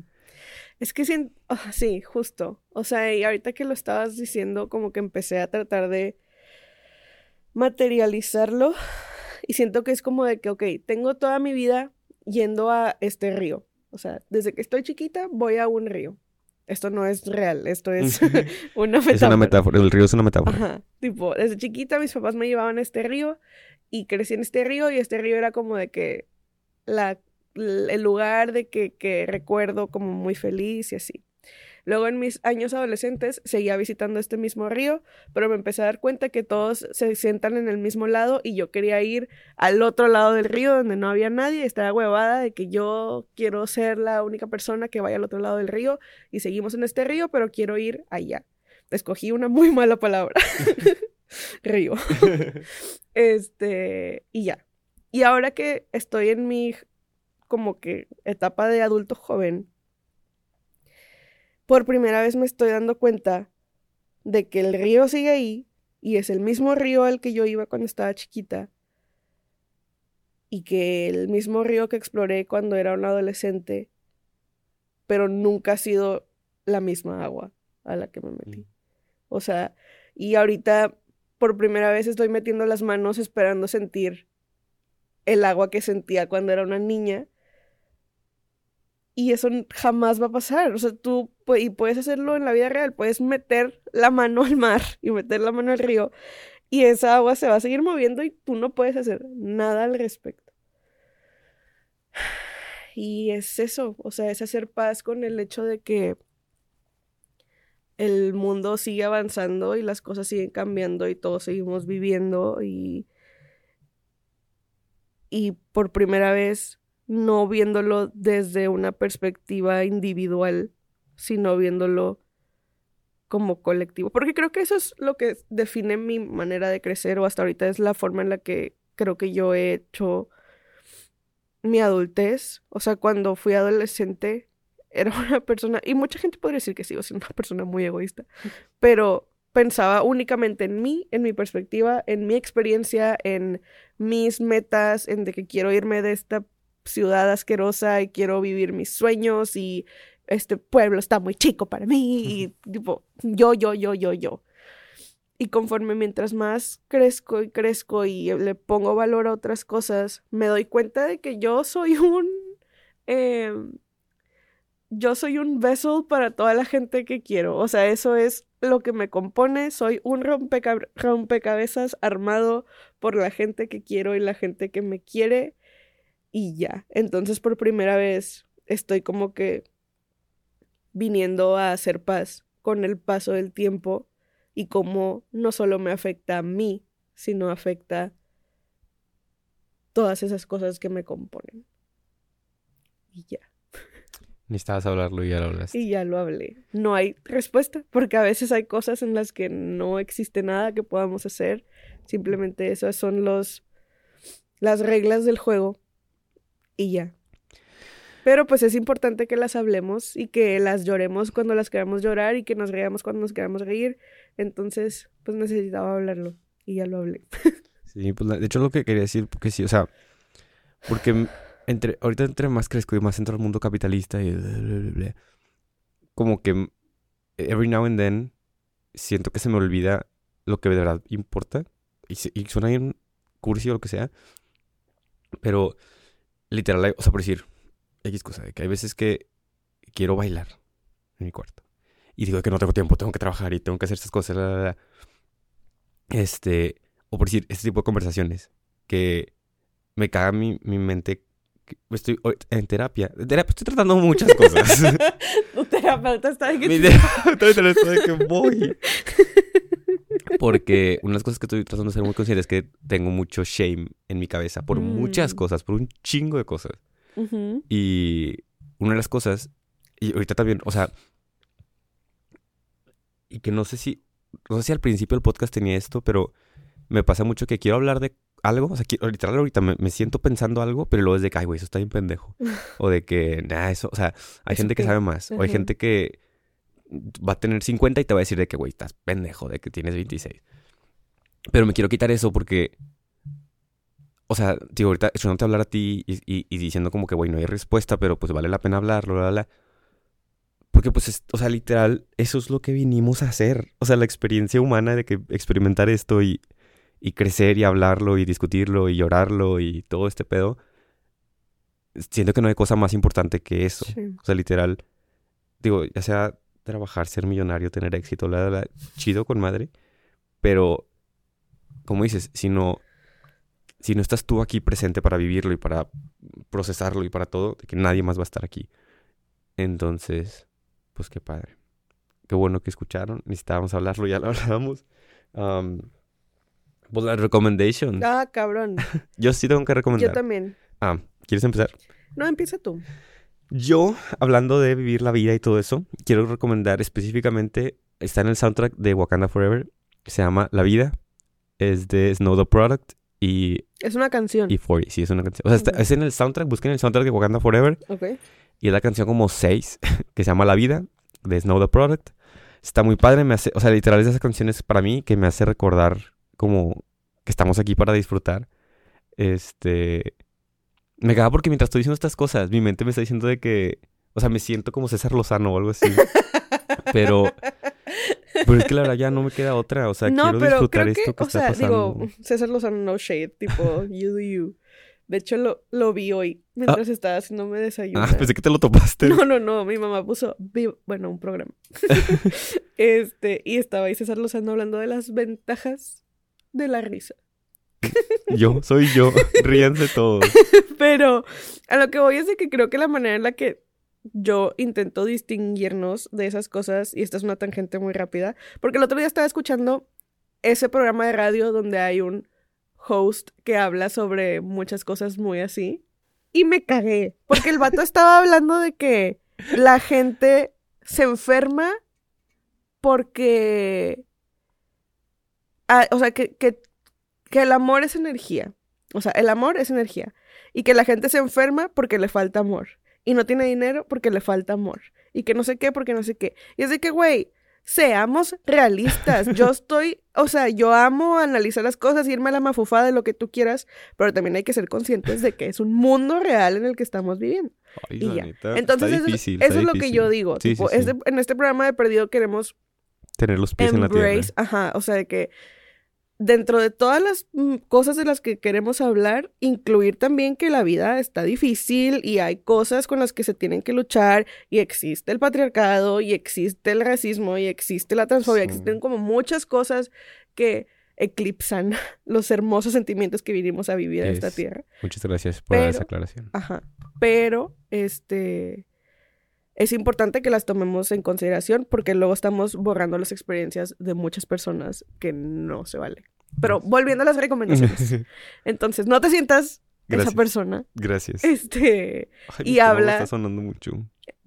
Es que sí, ah, sí, justo. O sea, y ahorita que lo estabas diciendo, como que empecé a tratar de materializarlo. Y siento que es como de que, ok, tengo toda mi vida yendo a este río. O sea, desde que estoy chiquita voy a un río. Esto no es real, esto es una metáfora. Es una metáfora, el río es una metáfora. Ajá. Tipo, desde chiquita mis papás me llevaban a este río y crecí en este río y este río era como de que la, el lugar de que, que recuerdo como muy feliz y así. Luego en mis años adolescentes seguía visitando este mismo río, pero me empecé a dar cuenta que todos se sientan en el mismo lado y yo quería ir al otro lado del río donde no había nadie. Estaba huevada de que yo quiero ser la única persona que vaya al otro lado del río y seguimos en este río, pero quiero ir allá. Escogí una muy mala palabra. río. este, y ya. Y ahora que estoy en mi como que etapa de adulto joven, por primera vez me estoy dando cuenta de que el río sigue ahí y es el mismo río al que yo iba cuando estaba chiquita y que el mismo río que exploré cuando era un adolescente, pero nunca ha sido la misma agua a la que me metí. Mm. O sea, y ahorita por primera vez estoy metiendo las manos esperando sentir el agua que sentía cuando era una niña. Y eso jamás va a pasar. O sea, tú y puedes hacerlo en la vida real. Puedes meter la mano al mar y meter la mano al río. Y esa agua se va a seguir moviendo y tú no puedes hacer nada al respecto. Y es eso. O sea, es hacer paz con el hecho de que el mundo sigue avanzando y las cosas siguen cambiando y todos seguimos viviendo y, y por primera vez no viéndolo desde una perspectiva individual, sino viéndolo como colectivo. Porque creo que eso es lo que define mi manera de crecer o hasta ahorita es la forma en la que creo que yo he hecho mi adultez. O sea, cuando fui adolescente, era una persona, y mucha gente podría decir que sigo siendo una persona muy egoísta, pero pensaba únicamente en mí, en mi perspectiva, en mi experiencia, en mis metas, en de que quiero irme de esta ciudad asquerosa y quiero vivir mis sueños y este pueblo está muy chico para mí y tipo yo, yo, yo, yo, yo. Y conforme mientras más crezco y crezco y le pongo valor a otras cosas, me doy cuenta de que yo soy un... Em, yo soy un vessel para toda la gente que quiero. O sea, eso es lo que me compone. Soy un rompecabezas armado por la gente que quiero y la gente que me quiere. Y ya. Entonces, por primera vez, estoy como que viniendo a hacer paz con el paso del tiempo y cómo no solo me afecta a mí, sino afecta todas esas cosas que me componen. Y ya. Necesitabas hablarlo y ya lo hablaste. Y ya lo hablé. No hay respuesta, porque a veces hay cosas en las que no existe nada que podamos hacer. Simplemente esas son los las reglas del juego. Y ya. Pero pues es importante que las hablemos y que las lloremos cuando las queramos llorar y que nos reamos cuando nos queramos reír. Entonces, pues necesitaba hablarlo y ya lo hablé. Sí, pues de hecho lo que quería decir, porque sí, o sea, porque entre, ahorita entre más crezco y más entro al mundo capitalista y como que every now and then siento que se me olvida lo que de verdad importa y, suena bien cursi o lo que sea, pero literal, o sea, por decir, X cosa, de que hay veces que quiero bailar en mi cuarto y digo que no tengo tiempo, tengo que trabajar y tengo que hacer estas cosas, este, o por decir, este tipo de conversaciones que me caga mi, mi mente estoy en terapia. terapia estoy tratando muchas cosas. tu terapeuta está de que... Mi terapeuta está de que voy. Porque una de las cosas que estoy tratando de ser muy consciente es que tengo mucho shame en mi cabeza por muchas mm. cosas, por un chingo de cosas. Y una de las cosas, y ahorita también, o sea, y que no sé si, no sé si al principio del podcast tenía esto, pero me pasa mucho que quiero hablar de algo, o sea, literal ahorita me, siento pensando algo, pero luego es de que, ay, güey, eso está bien pendejo. o de que, nada, eso, o sea, hay gente que, sabe más, o hay gente que va a tener 50 y te va a decir de que, güey, estás pendejo, de que tienes 26. Pero me quiero quitar eso porque, o sea, digo, ahorita te hablar a ti y, diciendo como que, güey, no hay respuesta, pero pues vale la pena hablarlo, bla, bla, Porque, pues, o sea, literal, eso es lo que vinimos a hacer. O sea, la experiencia humana de que experimentar esto y y crecer y hablarlo y discutirlo y llorarlo y todo este pedo, siento que no hay cosa más importante que eso. O sea, literal, digo, ya sea trabajar, ser millonario, tener éxito, la, la, chido con madre, pero, como dices, si no, si no estás tú aquí presente para vivirlo y para procesarlo y para todo, que nadie más va a estar aquí. Entonces, pues qué padre. Qué bueno que escucharon. Necesitábamos hablarlo, ya lo hablábamos. Pues la recommendation. Ah, cabrón. Yo sí tengo que recomendar. Yo también. Ah, ¿quieres empezar? No, empieza tú. Yo, hablando de vivir la vida y todo eso, quiero recomendar específicamente, está en el soundtrack de Wakanda Forever, se llama La Vida, es de Snow the Product y, Es una canción. y 40. Sí, es una canción. O sea, está- Ok. es en el soundtrack. Busquen el soundtrack de Wakanda Forever. Ok. Y es la canción como 6, que se llama La Vida, de Snow the Product. Está muy padre, me hace, o sea, literal esas canciones para mí que me hace recordar como que estamos aquí para disfrutar. Este... Me caga porque mientras estoy diciendo estas cosas, mi mente me está diciendo de que, o sea, me siento como César Lozano o algo así. Pero, pero es que la verdad ya no me queda otra, o sea, no, quiero pero disfrutar creo esto que, que, o está sea, pasando. digo, César Lozano no shade, tipo, you do you. De hecho, lo, lo vi hoy mientras estaba haciéndome desayuno. ah, pensé que te lo topaste. No, no, no, mi mamá puso, bueno, un programa. este, y estaba ahí César Lozano hablando de las ventajas de la risa. Yo, soy yo, ríanse todos. Pero a lo que voy es de que creo que la manera en la que yo intento distinguirnos de esas cosas, y esta es una tangente muy rápida, porque el otro día estaba escuchando ese programa de radio donde hay un host que habla sobre muchas cosas muy así, y me cagué, porque el vato estaba hablando de que la gente se enferma porque... ah, o sea, que, que, que el amor es energía. O sea, el amor es energía. Y que la gente se enferma porque le falta amor. Y no tiene dinero porque le falta amor. Y que no sé qué porque no sé qué. Y es de que, güey, seamos realistas. Yo estoy, o sea, yo amo analizar las cosas, irme a la mafufada de lo que tú quieras, pero también hay que ser conscientes de que es un mundo real en el que estamos viviendo. Ay, Y ya. neta, Entonces, eso, difícil, eso está es lo que yo digo. Sí, tipo, sí, sí. este- en este programa de Perdido queremos Tener los pies en la tierra. ajá, o sea, de que dentro de todas las mm, cosas de las que queremos hablar, incluir también que la vida está difícil y hay cosas con las que se tienen que luchar y existe el patriarcado y existe el racismo y existe la transfobia, Sí. existen como muchas cosas que eclipsan los hermosos sentimientos que vinimos a vivir a esta tierra. Muchas gracias por esa aclaración. Ajá. Pero, este, es importante que las tomemos en consideración porque luego estamos borrando las experiencias de muchas personas que no se vale. Pero volviendo a las recomendaciones. Entonces, no te sientas Gracias. esa persona. Gracias. Este, Ay, y habla- Está sonando mucho.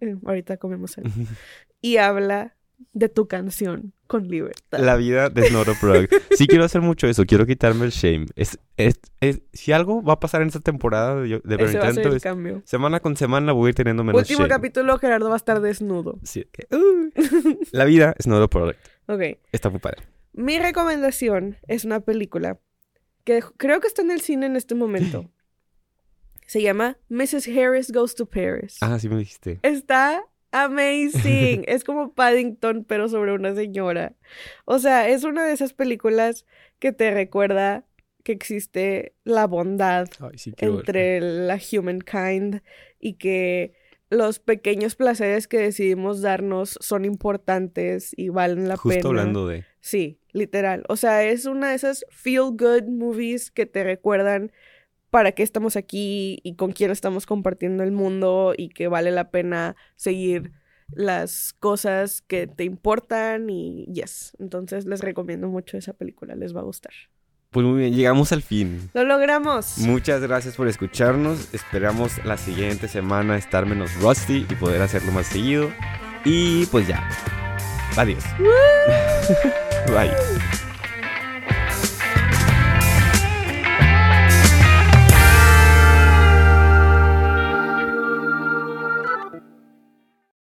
eh, ahorita comemos algo. Y habla de tu canción con libertad. La vida de Snoro Product. Sí quiero hacer mucho eso. Quiero quitarme el shame. Es, es, es- si algo va a pasar en esta temporada de, de Ese va a ser el es cambio. semana con semana voy a ir teniendo menos Último shame. capítulo, Gerardo va a estar desnudo. Sí, uh. La vida es Snoro Product. Ok. Está muy padre. Mi recomendación es una película que creo que está en el cine en este momento. Se llama Mrs. Harris Goes to Paris. Ah, sí me dijiste. Está amazing. es como Paddington, pero sobre una señora. O sea, es una de esas películas que te recuerda que existe la bondad Ay, sí entre la humankind y que los pequeños placeres que decidimos darnos son importantes y valen la Justo pena. hablando de... Sí, literal. O sea, es una de esas feel good movies que te recuerdan para qué estamos aquí y con quién estamos compartiendo el mundo y que vale la pena seguir las cosas que te importan y yes. Entonces les recomiendo mucho esa película, les va a gustar. Pues muy bien, llegamos al fin. ¡Lo logramos! Muchas gracias por escucharnos. Esperamos la siguiente semana estar menos rusty y poder hacerlo más seguido. Y pues ya. Adiós. Bye.